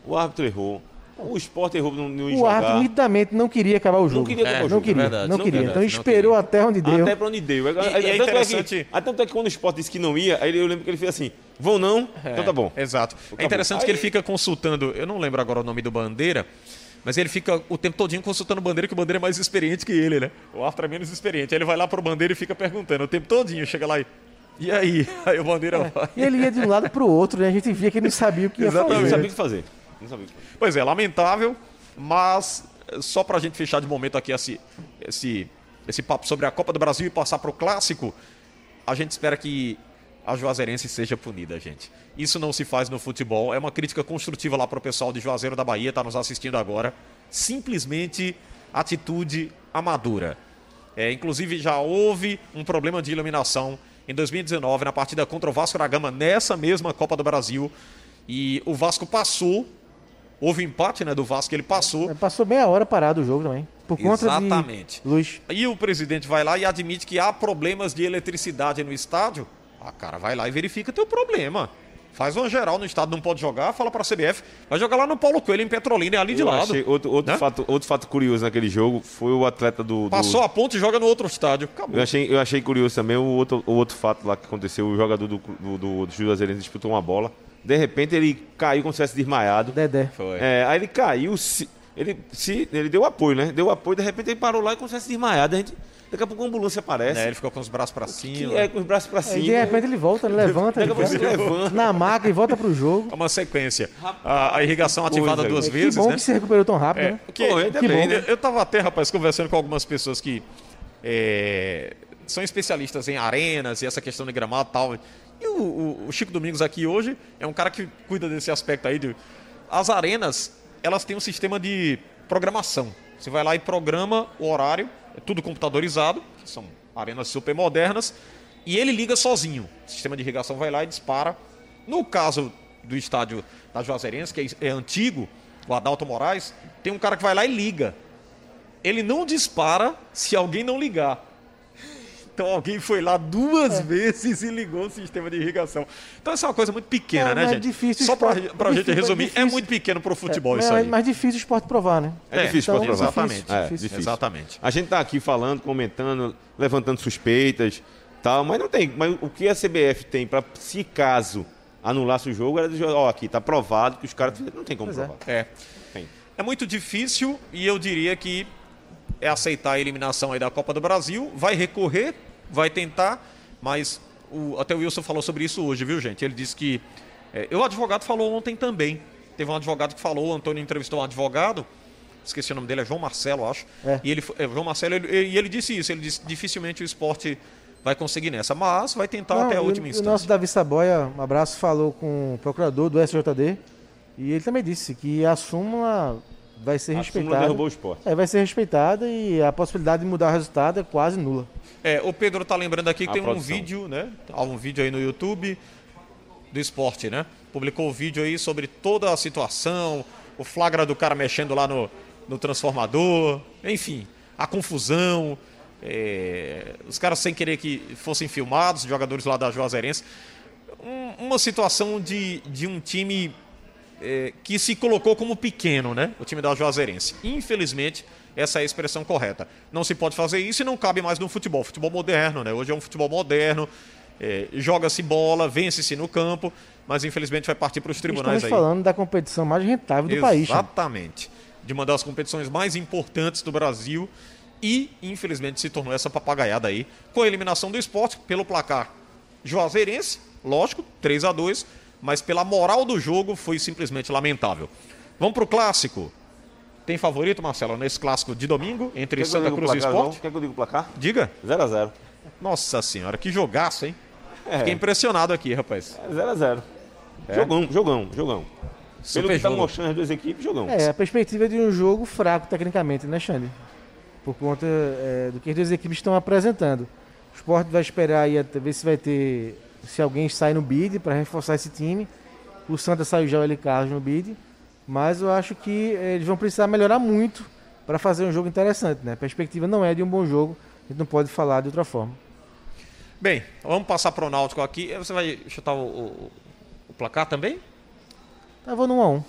O árbitro errou. O esporte errou no, no O jogar. árbitro nitidamente não queria acabar o jogo. queria acabar o não jogo, queria, é verdade, não não queria. queria, Então não esperou queria. até onde deu. Até pra onde deu. E- e é que- interessante- até tanto é que quando o esporte disse que não ia, aí eu lembro que ele fez assim: vão não? Então tá bom. Exato. Acabou. É interessante que Aí- ele fica consultando, eu não lembro agora o nome do Bandeira, mas ele fica o tempo todinho consultando o Bandeira, que o Bandeira é mais experiente que ele, né? O árbitro é menos experiente. Aí ele vai lá pro Bandeira e fica perguntando o tempo todinho, chega lá e. E aí? Aí o Bandeira vai. E ele ia de um lado pro outro, né? A gente via que ele não sabia o que ia Exatamente. Não, não fazer. sabia o que fazer. Não sabia o que fazer. Pois é, lamentável, mas só pra gente fechar de momento aqui esse, esse, esse papo sobre a Copa do Brasil e passar pro clássico, a gente espera que a Juazeirense seja punida, gente. Isso não se faz no futebol, é uma crítica construtiva lá pro pessoal de Juazeiro da Bahia, tá nos assistindo agora. Simplesmente atitude amadora. É, inclusive já houve um problema de iluminação em 2019 na partida contra o Vasco da Gama nessa mesma Copa do Brasil e o Vasco passou Houve empate, né, do Vasco, ele passou. Passou meia hora parado o jogo também. Por conta Exatamente. de luz. E o presidente vai lá e admite que há problemas de eletricidade no estádio. Ah, cara, vai lá e verifica teu problema. Faz uma geral no estádio, não pode jogar, fala pra CBF. Vai jogar lá no Paulo Coelho, em Petrolina, é ali de Eu lado. achei outro, outro, Né? fato, outro fato curioso naquele jogo foi o atleta do. do- Passou a ponte e joga no outro estádio. Acabou. Eu achei, eu achei curioso também o outro, o outro fato lá que aconteceu. O jogador do, do, do, do Juazeirense disputou uma bola. De repente ele caiu como se tivesse desmaiado. Dedé. Foi. É, aí ele caiu, se- Ele, se, ele deu apoio, né? Deu apoio, de repente ele parou lá e começou a se desmaiar. A gente, daqui a pouco a ambulância aparece. É, ele ficou com os braços para cima. Que é, com os braços para cima. de repente ele volta, ele levanta, ele você levanta. na maca e volta pro jogo. É uma sequência. A, a irrigação ativada duas É, vezes, que bom né? que se recuperou tão rápido, É, né? porque, Pô, ainda que bem, bom, né? Eu estava até, rapaz, conversando com algumas pessoas que é, são especialistas em arenas e essa questão de gramado e tal. E o, o- o Chico Domingos aqui hoje é um cara que cuida desse aspecto aí. De, as arenas, elas têm um sistema de programação. Você vai lá e programa o horário, é tudo computadorizado, são arenas super modernas, e ele liga sozinho. O sistema de irrigação vai lá e dispara. No caso do estádio da Juazeirense, que é, é antigo, o Adalto Moraes, tem um cara que vai lá e liga. Ele não dispara se alguém não ligar. Então alguém foi lá duas vezes e ligou o sistema de irrigação. Então essa é uma coisa muito pequena, É, né, mas gente? difícil Só pra, esporte- pra gente resumir, é muito pequeno pro futebol é, isso aí. é mais difícil o esporte provar, né? É, difícil então, para provar. exatamente. É, difícil. difícil. Exatamente. A gente tá aqui falando, comentando, levantando suspeitas, tal, mas não tem. Mas o que a CBF tem para, se caso anulasse o jogo, era dizer, ó, aqui tá provado que os caras fizeram. Não tem como Pois é. provar. É. É muito difícil e eu diria que é aceitar a eliminação aí da Copa do Brasil, vai recorrer, vai tentar, mas o- até o Wilson falou sobre isso hoje, viu, gente? Ele disse que. É, o advogado falou ontem também. Teve um advogado que falou, o Antônio entrevistou um advogado, esqueci o nome dele, é João Marcelo, acho. É. E ele, é, João Marcelo, ele- e ele disse isso, ele disse dificilmente o esporte vai conseguir nessa, mas vai tentar Não, até a o- última O instância. nosso Davi Saboia, um abraço, falou com o procurador do SJD e ele também disse que a súmula vai ser A respeitada. derrubou o esporte. É, vai ser respeitada e a possibilidade de mudar o resultado é quase nula. É, o Pedro tá lembrando aqui que A tem um produção. vídeo, né? Há um vídeo aí no YouTube do esporte, né? Publicou o vídeo aí sobre toda a situação, o flagra do cara mexendo lá no, no transformador, enfim, a confusão, é, os caras sem querer que fossem filmados, os jogadores lá da Juazeirense. Um- uma situação de, de um time é, que se colocou como pequeno, né? O time da Juazeirense. Infelizmente, essa é a expressão correta. Não se pode fazer isso e não cabe mais no futebol. Futebol moderno, né? Hoje é um futebol moderno, é, joga-se bola, vence-se no campo, mas infelizmente vai partir para os tribunais Estamos aí. falando da competição mais rentável do país. né? Exatamente. De uma das competições mais importantes do Brasil e, infelizmente, se tornou essa papagaiada aí, com a eliminação do esporte pelo placar Juazeirense, lógico, 3 a 2 mas pela moral do jogo foi simplesmente lamentável. Vamos pro clássico. Tem favorito, Marcelo, nesse clássico de domingo entre Quer Santa o Cruz e placar, Esporte? João? Quer que eu diga o placar? Diga. 0x0. Nossa senhora, que jogaço, hein? É. Fiquei impressionado aqui, rapaz. 0x0. Jogão, jogão, jogão. Pelo Super que tá jogo. mostrando as duas equipes, jogão. É, a perspectiva de um jogo fraco tecnicamente, né, Xande? Por conta é, do que as duas equipes estão apresentando. O Sport vai esperar aí até ver se vai ter. Se alguém sai no bid para reforçar esse time. O Santa saiu já o L. Carlos no bid. Mas eu acho que eh, eles vão precisar melhorar muito para fazer um jogo interessante, né? A perspectiva não é de um bom jogo. A gente não pode falar de outra forma. Bem, vamos passar pro Náutico aqui. Você vai chutar o, o- o placar também? Tá, vou no 1x1.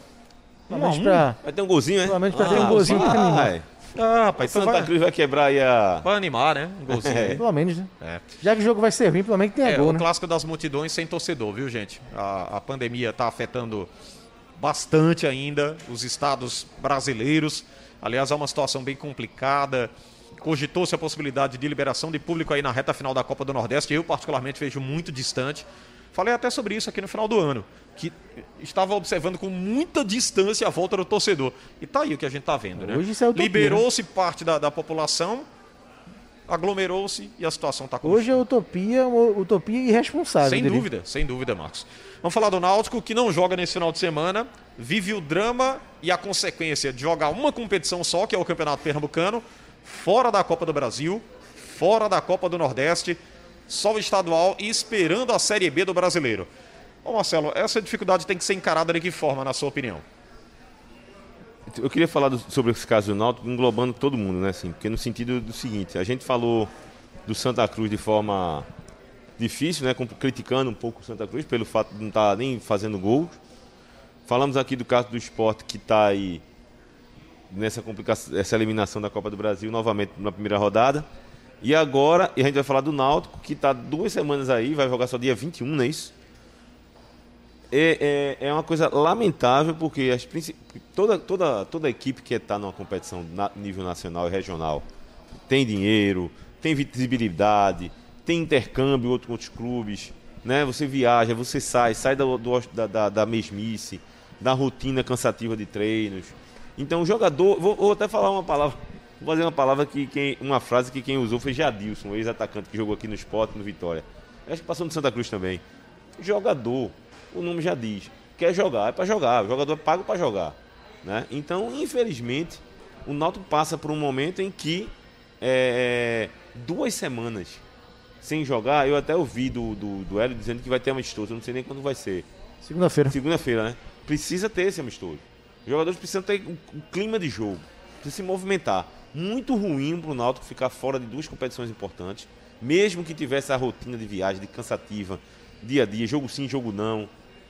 Pelo menos um? pra, Vai ter um golzinho, é? pelo menos pra ter um golzinho pra animar. Ah, rapaz, então Santa vai, Cruz vai quebrar aí a. vai animar, né? Um golzinho aí. Pelo menos, né? É. Já que o jogo vai ser ruim, pelo menos tenha É, gol, o né? clássico das multidões sem torcedor, viu, gente? A, a pandemia está afetando bastante ainda os estados brasileiros. Aliás, é uma situação bem complicada. Cogitou-se a possibilidade de liberação de público aí na reta final da Copa do Nordeste. Eu, particularmente, vejo muito distante. Falei até sobre isso aqui no final do ano, que estava observando com muita distância a volta do torcedor. E tá aí o que a gente tá vendo, né? Hoje isso é utopia, Liberou-se parte da, da população, aglomerou-se e a situação está Hoje é utopia, uma utopia irresponsável. sem dúvida, sem dúvida, Marcos. Vamos falar do Náutico, que não joga nesse final de semana, vive o drama e a consequência de jogar uma competição só, que é o Campeonato Pernambucano, fora da Copa do Brasil, fora da Copa do Nordeste, só o estadual e esperando a Série B do Brasileiro. Ô Marcelo, essa dificuldade tem que ser encarada de que forma, na sua opinião? Eu queria falar do- sobre esse caso do Náutico, englobando todo mundo, né? Assim, porque no sentido do seguinte, a gente falou do Santa Cruz de forma difícil, né? Criticando um pouco o Santa Cruz pelo fato de não estar nem fazendo gols. Falamos aqui do caso do esporte que está aí nessa complicação, essa eliminação da Copa do Brasil novamente na primeira rodada. E agora, e a gente vai falar do Náutico, que está duas semanas aí, vai jogar só dia 21, não é isso? é, é, é uma coisa lamentável porque as, toda, toda, toda equipe que está numa competição na nível nacional e regional tem dinheiro, tem visibilidade, tem intercâmbio com outros clubes, né? Você viaja, você sai, sai da, do, da, da, da mesmice, da rotina cansativa de treinos. Então o jogador, vou, vou até falar uma palavra, vou fazer uma palavra que quem, uma frase que quem usou foi Jadilson, ex-atacante que jogou aqui no Esporte, no Vitória. Acho que passou no Santa Cruz também. Jogador, o nome já diz, quer jogar, é para jogar, o jogador é pago para jogar. Né? Então, infelizmente, o Náutico passa por um momento em que é, duas semanas sem jogar, eu até ouvi do, do, do Hélio dizendo que vai ter amistoso, eu não sei nem quando vai ser. Segunda-feira. Segunda-feira, né? Precisa ter esse amistoso. Os jogadores precisam ter um, um clima de jogo, precisa se movimentar. Muito ruim para o Náutico ficar fora de duas competições importantes, mesmo que tivesse a rotina de viagem, de cansativa, dia a dia, jogo sim, jogo não,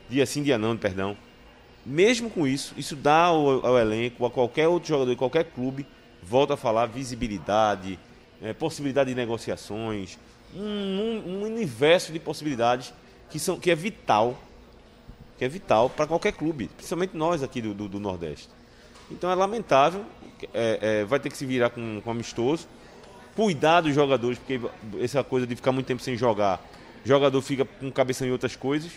dia sim, dia não, perdão. Mesmo com isso, isso dá ao, ao elenco, a qualquer outro jogador, qualquer clube, volta a falar visibilidade, é, possibilidade de negociações, um, um, um, universo de possibilidades que, são, que é vital, que é vital para qualquer clube, principalmente nós aqui do, do, do Nordeste. Então é lamentável, é, é, vai ter que se virar com, com amistoso, cuidar dos jogadores, porque essa coisa de ficar muito tempo sem jogar, o jogador fica com cabeça em outras coisas,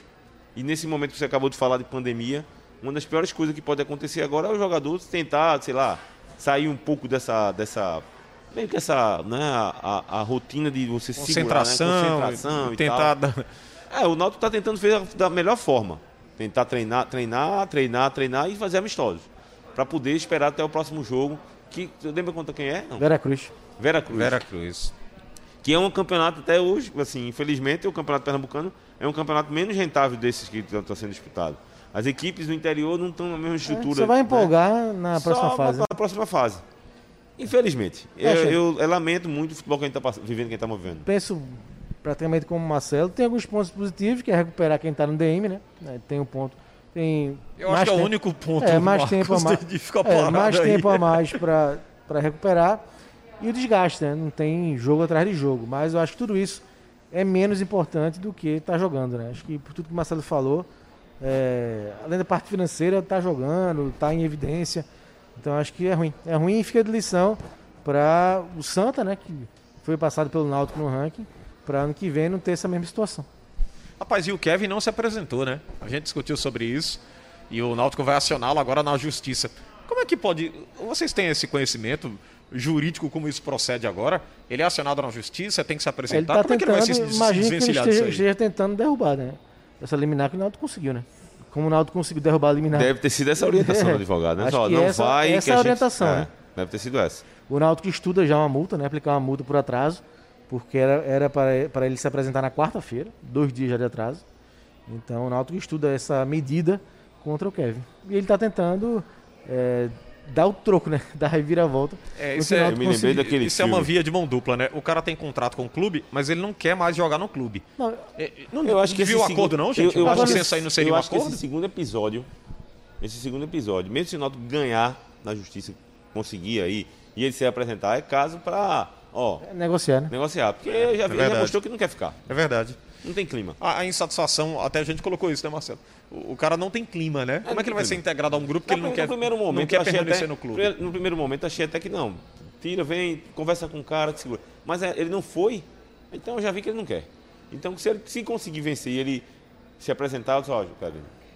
e nesse momento que você acabou de falar de pandemia, uma das piores coisas que pode acontecer agora é o jogador tentar, sei lá, sair um pouco dessa, dessa meio que essa, né, a, a, a rotina de você concentração, segurar, né? concentração tentar É, o Náutico está tentando fazer da melhor forma, tentar treinar, treinar, treinar, treinar e fazer amistosos, para poder esperar até o próximo jogo, que lembra conta quem é? Não. Vera Cruz. Vera Cruz. Vera Cruz. Que é um campeonato até hoje, assim, infelizmente o campeonato pernambucano é um campeonato menos rentável desses que está sendo disputado. As equipes do interior não estão na mesma estrutura. É, você vai né? empolgar né? na próxima Só fase. Na próxima fase. Infelizmente. É, eu, eu, eu, lamento muito o futebol que a gente está vivendo, que a gente está movendo. Penso praticamente como o Marcelo. Tem alguns pontos positivos, que é recuperar quem está no DM, né? Tem um ponto. Tem eu acho que é o único ponto é, mais tempo a mais, é, mais aí. tempo a mais para recuperar. E o desgaste, né? Não tem jogo atrás de jogo. Mas eu acho que tudo isso é menos importante do que estar tá jogando, né? Acho que por tudo que o Marcelo falou, é, além da parte financeira, está jogando, está em evidência. Então acho que é ruim. É ruim e fica de lição para o Santa, né? Que foi passado pelo Náutico no ranking, para ano que vem não ter essa mesma situação. Rapaz, e o Kevin não se apresentou, né? A gente discutiu sobre isso e o Náutico vai acioná-lo agora na justiça. Como é que pode. Vocês têm esse conhecimento jurídico como isso procede agora? Ele é acionado na justiça, tem que se apresentar. Ele tá como tentando, é que ele vai se, se desvencilhar que ele esteja, esteja tentando derrubar, né? Essa liminar que o Náutico conseguiu, né? Como o Náutico conseguiu derrubar a liminar. Deve ter sido essa orientação é. do advogado, né? Só, não essa, vai. Essa é a orientação, gente... é, né? Deve ter sido essa. O Náutico estuda já uma multa, né? Aplicar uma multa por atraso, porque era, era para, para ele se apresentar na quarta-feira, dois dias já de atraso. Então o Náutico estuda essa medida contra o Kevin. E ele está tentando é, dar o troco, né? Dar a reviravolta. É, isso, é, eu me lembrei daquele isso é uma via de mão dupla, né? O cara tem contrato com o clube, mas ele não quer mais jogar no clube. Não, é, não eu acho que viu o acordo, não, gente? Eu, eu acho que esse, aí não seria eu um acho acordo? Que esse segundo episódio, esse segundo episódio, mesmo se o Náutico ganhar na justiça, conseguir aí, e ele se apresentar, é caso para, ó... É negociar, né? Negociar, porque é, já, já mostrou que não quer ficar. É verdade. Não tem clima. A, a, insatisfação, até a gente colocou isso, né, Marcelo? O, o cara não tem clima, né? É, Como é que ele vai ser integrado a um grupo que ele não quer, primeiro momento, não quer permanecer até, no clube? No primeiro momento, achei até que não. Tira, vem, conversa com o cara, que segura. Mas é, ele não foi, então eu já vi que ele não quer. Então, se ele se conseguir vencer e ele se apresentar, eu disse, ó,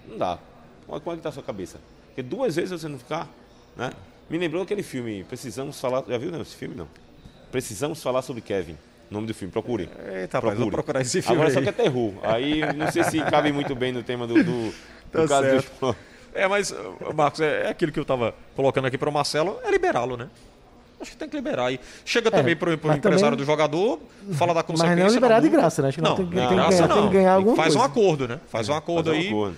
não dá. Como é que está a sua cabeça? Porque duas vezes você não ficar, né? Me lembrou aquele filme, Precisamos Falar... Já viu não, esse filme? Não. Precisamos Falar sobre Kevin nome do filme, procurem. Eita, Procure. vou procurar esse filme. Agora aí. só que é terror. Aí não sei se cabe muito bem no tema do, do, tá do caso do É, mas, Marcos, é, é aquilo que eu estava colocando aqui para o Marcelo, é liberá-lo, né? Acho que tem que liberar aí. Chega é, também para o empresário também... do jogador, fala da consequência. Mas não liberar de graça, né? Acho que não, não tem, não, tem, graça, ganhar, não. tem que ganhar alguma Faz coisa. um acordo, né? Faz um acordo Faz um aí. Acordo.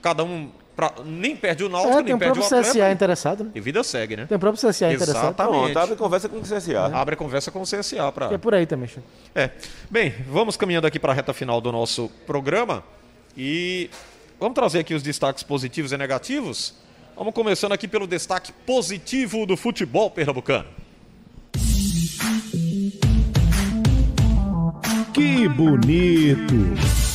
Cada um Pra, nem perde o Náutico, é, nem perde o Atlético. Tem o próprio CSA interessado. Né? E vida segue, né? Tem o próprio CSA interessado. Exatamente. Pronto, abre conversa com o CSA. É. Abre conversa com o CSA. Pra... É por aí também, Chico. É. Bem, vamos caminhando aqui para a reta final do nosso programa. E vamos trazer aqui os destaques positivos e negativos. Vamos começando aqui pelo destaque positivo do futebol pernambucano. Que bonito!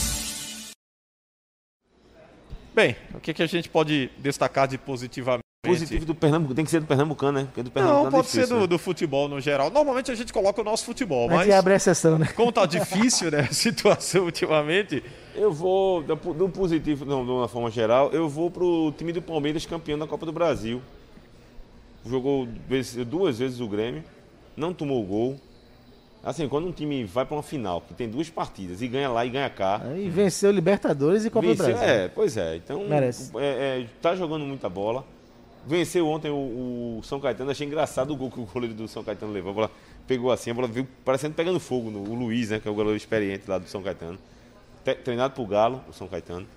Bem, o que, que a gente pode destacar de positivamente? Positivo do Pernambuco, tem que ser do Pernambucano, né? Porque do Pernambucano Não, pode é difícil, ser do, né? do, futebol no geral. Normalmente a gente coloca o nosso futebol, mas. Gente abre a exceção, né? Como tá difícil, né? A situação ultimamente. Eu vou, do, do positivo, não, de uma forma geral, eu vou pro time do Palmeiras campeão da Copa do Brasil. Jogou duas vezes o Grêmio, não tomou gol. Assim, quando um time vai para uma final, que tem duas partidas, e ganha lá e ganha cá. E venceu Libertadores e Copa venceu, do Brasil. É, pois é. Então, Merece. É, é, tá jogando muita bola. Venceu ontem o, o, São Caetano. Achei engraçado o gol que o goleiro do São Caetano levou. A bola pegou assim, a bola veio parecendo pegando fogo. No, o Luiz, né, que é o goleiro experiente lá do São Caetano. Te, treinado por Galo, o São Caetano.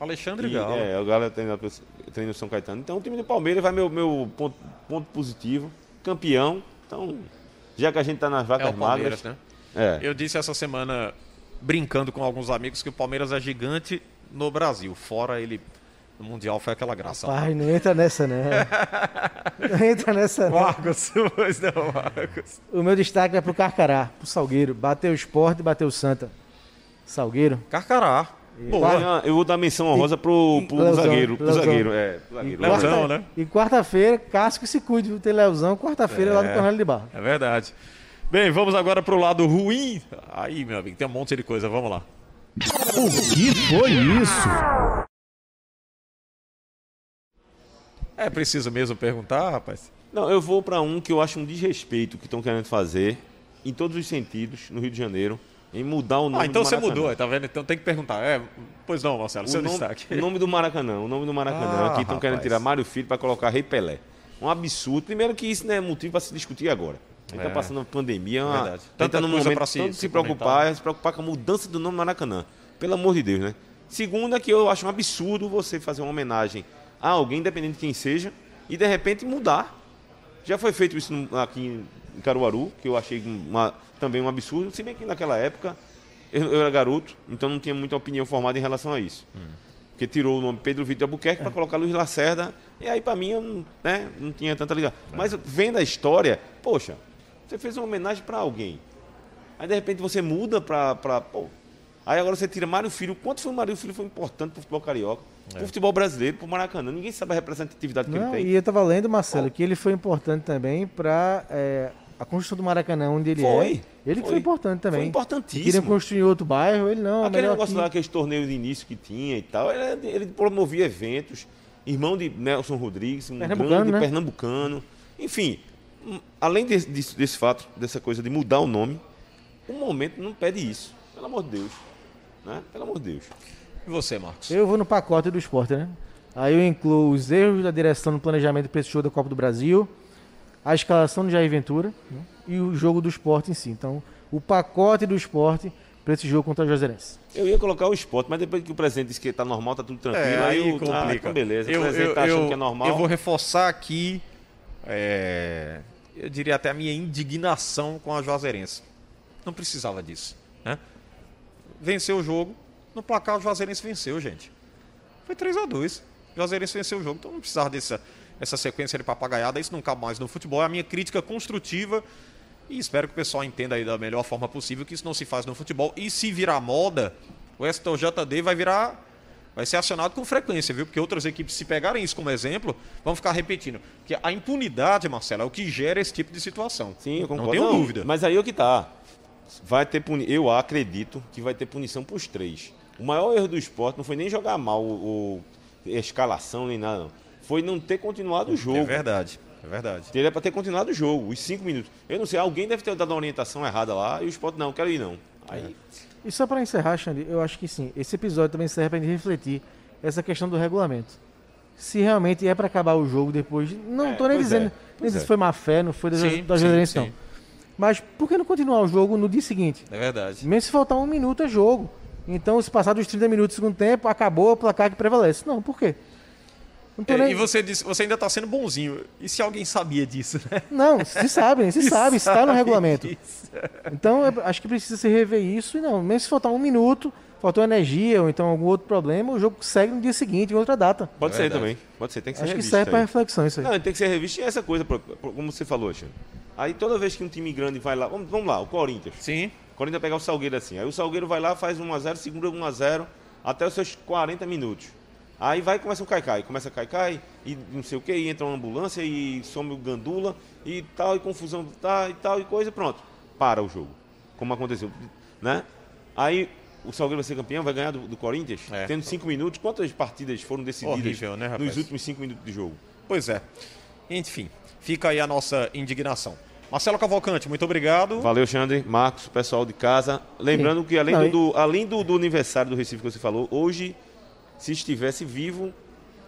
Alexandre e, Galo. É, o Galo é treinado pelo treino do São Caetano. Então o time do Palmeiras vai meu, meu ponto, ponto positivo. Campeão. Então, já que a gente tá nas vacas é magras. Né? É. Eu disse essa semana, brincando com alguns amigos, que o Palmeiras é gigante no Brasil. Fora ele no Mundial foi aquela graça. Pai, não entra nessa, não. não entra nessa, não. Marcos, pois não, Marcos. O meu destaque é pro Carcará, pro Salgueiro. Bateu o esporte e bateu o Santa. Salgueiro. Carcará. Boa. Eu vou dar menção honrosa pro, pro Leozão, zagueiro. Pro Leozão. zagueiro, é. Pro zagueiro. E quarta- Leozão, né? E quarta-feira, Casco se cuide, viu? tem Leozão, quarta-feira lá no É. Cornélio de Barro. É verdade. Bem, vamos agora pro lado ruim. Aí, meu amigo, tem um monte de coisa. Vamos lá. O que foi isso? É preciso mesmo perguntar, rapaz? Não, eu vou para um que eu acho um desrespeito que estão querendo fazer, em todos os sentidos, no Rio de Janeiro, em mudar o nome Ah, então do você mudou, tá vendo? Então tem que perguntar. É, pois não, Marcelo, O seu nome, destaque. o nome do Maracanã, o nome do Maracanã, Ah, que estão querendo tirar Mário Filho para colocar Rei Pelé. Um absurdo. Primeiro que isso não é motivo para se discutir agora. A gente É. tá passando uma pandemia, é uma, Verdade. Tanta tá coisa momento pra se- tanto se se preocupar, comentar. se preocupar com a mudança do nome do Maracanã. Pelo amor de Deus, né? Segunda que eu acho um absurdo você fazer uma homenagem a alguém, independente de quem seja, e de repente mudar. Já foi feito isso aqui em Caruaru, que eu achei uma- também um absurdo, se bem que naquela época eu, eu era garoto, então não tinha muita opinião formada em relação a isso. Porque tirou o nome Pedro Vitor Albuquerque para colocar Luiz Lacerda, e aí para mim eu não, né, não tinha tanta ligação. Mas vendo a história, poxa, você fez uma homenagem para alguém. Aí de repente você muda para. Pô, aí agora você tira Mário Filho. Quanto foi o Mário Filho foi importante para o futebol carioca, para o futebol brasileiro, para o Maracanã? Ninguém sabe a representatividade que Não, ele tem. e eu tava lendo, Marcelo, que ele foi importante também para a construção do Maracanã, onde ele Foi, é. Ele que foi. foi importante também. Foi importantíssimo. Queriam construir outro bairro, ele não. Aquele negócio aqui. lá, aqueles torneios de início que tinha e tal, ele, ele promovia eventos. Irmão de Nelson Rodrigues, um Pernambucano, grande né? pernambucano. Enfim, além desse, desse, desse fato, dessa coisa de mudar o nome, o momento não pede isso. Pelo amor de Deus. Né? Pelo amor de Deus. E você, Marcos? Eu vou no pacote do esporte, né? Aí eu incluo os erros da direção no planejamento para esse jogo da Copa do Brasil, a escalação de Jair Ventura né? e o jogo do esporte em si. Então, o pacote do esporte para esse jogo contra o Juazeirense. Eu ia colocar o esporte, mas depois que o presidente disse que tá normal, tá tudo tranquilo, É, aí eu, complica. Ah, então beleza. Eu, o presidente eu, tá achando eu- que é normal. eu vou reforçar aqui, é, eu diria até a minha indignação com a Juazeirense. Não precisava disso, né? Venceu o jogo, no placar o Juazeirense venceu, gente. Foi 3 a 2 O Juazeirense venceu o jogo, então não precisava dessa essa sequência de papagaiada, isso não cabe mais no futebol. É a minha crítica construtiva e espero que o pessoal entenda aí da melhor forma possível que isso não se faz no futebol. E se virar moda, o STJD vai virar. Vai ser acionado com frequência, viu? Porque outras equipes, se pegarem isso como exemplo, vão ficar repetindo. Porque a impunidade, Marcelo, é o que gera esse tipo de situação. Sim, eu concordo. Não tenho dúvida. Mas aí é o que tá. Vai ter puni... Eu acredito que vai ter punição para os três. O maior erro do esporte não foi nem jogar mal o, escalação nem nada, não. Foi não ter continuado o jogo. É verdade, é verdade. Teria para ter continuado o jogo, os cinco minutos. Eu não sei, alguém deve ter dado uma orientação errada lá e o esporte não, quero ir não. Aí, E só para encerrar, Xande, eu acho que sim, esse episódio também serve para gente refletir essa questão do regulamento. Se realmente é para acabar o jogo depois, não É, estou nem pois dizendo, é, nem é. se foi má fé, não foi da, Sim, da sim, sim. não. Mas por que não continuar o jogo no dia seguinte? É verdade. Mesmo se faltar um minuto é jogo. Então, se passar dos 30 minutos do segundo tempo, acabou o placar que prevalece. Não, por quê? É, nem- e você disse, você ainda está sendo bonzinho. E se alguém sabia disso, né? não se sabe, se sabe, está no regulamento. disso. Então, eu acho que precisa se rever isso. E não, mesmo se faltar um minuto, faltou energia ou então algum outro problema, o jogo segue no dia seguinte, em outra data. pode É ser verdade. também. Pode ser, tem que ser Acho que revisto serve para reflexão isso aí. Não, tem que ser revisto e essa coisa, como você falou, Alexandre. Aí toda vez que um time grande vai lá, vamos, vamos lá, o Corinthians. Sim. O Corinthians vai pegar o Salgueiro assim. Aí o Salgueiro vai lá, faz 1x0, segura 1x0 até os seus 40 minutos. Aí vai e começa um cai-cai, começa a cai-cai, e não sei o que, e entra uma ambulância e some o gandula e tal, e confusão tá, e tal, e coisa, pronto. Para o jogo. Como aconteceu. Né? Aí o Salgueiro vai ser campeão, vai ganhar do, do Corinthians, é. tendo cinco minutos. Quantas partidas foram decididas Horrível, né, nos últimos cinco minutos de jogo? Pois é. Enfim, fica aí a nossa indignação. Marcelo Cavalcante, muito obrigado. Valeu, Xandre, Marcos, pessoal de casa. Lembrando Sim. que além, do, do, além do, do aniversário do Recife que você falou, hoje se estivesse vivo,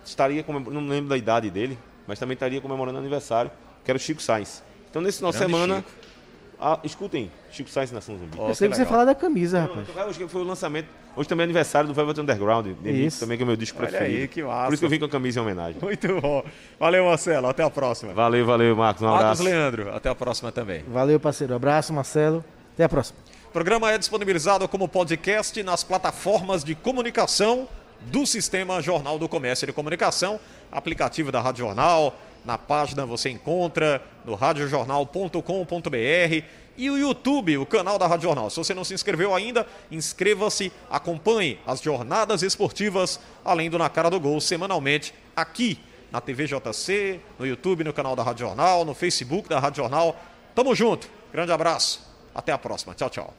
estaria não lembro da idade dele, mas também estaria comemorando aniversário, que era o Chico Sainz. Então, nesse final de semana, ah, escutem, Chico Sainz Nação Zumbi. Oh, eu sei que você falar da camisa, rapaz. Hoje foi o lançamento, hoje também é aniversário do Velvet Underground, isso. também que é o meu disco Olha preferido. Aí, que massa. Por isso que eu vim com a camisa em homenagem. Muito bom. Valeu, Marcelo, até a próxima. Valeu, valeu, Marcos, um abraço. Marcos Leandro, até a próxima também. Valeu, parceiro, abraço, Marcelo, até a próxima. O programa é disponibilizado como podcast nas plataformas de comunicação do Sistema Jornal do Comércio e de Comunicação, aplicativo da Rádio Jornal. Na página você encontra no radiojornal.com.br e o YouTube, o canal da Rádio Jornal. Se você não se inscreveu ainda, inscreva-se, acompanhe as jornadas esportivas, além do Na Cara do Gol, semanalmente, aqui na TV JC, no YouTube, no canal da Rádio Jornal, no Facebook da Rádio Jornal. Tamo junto, grande abraço, até a próxima, tchau, tchau.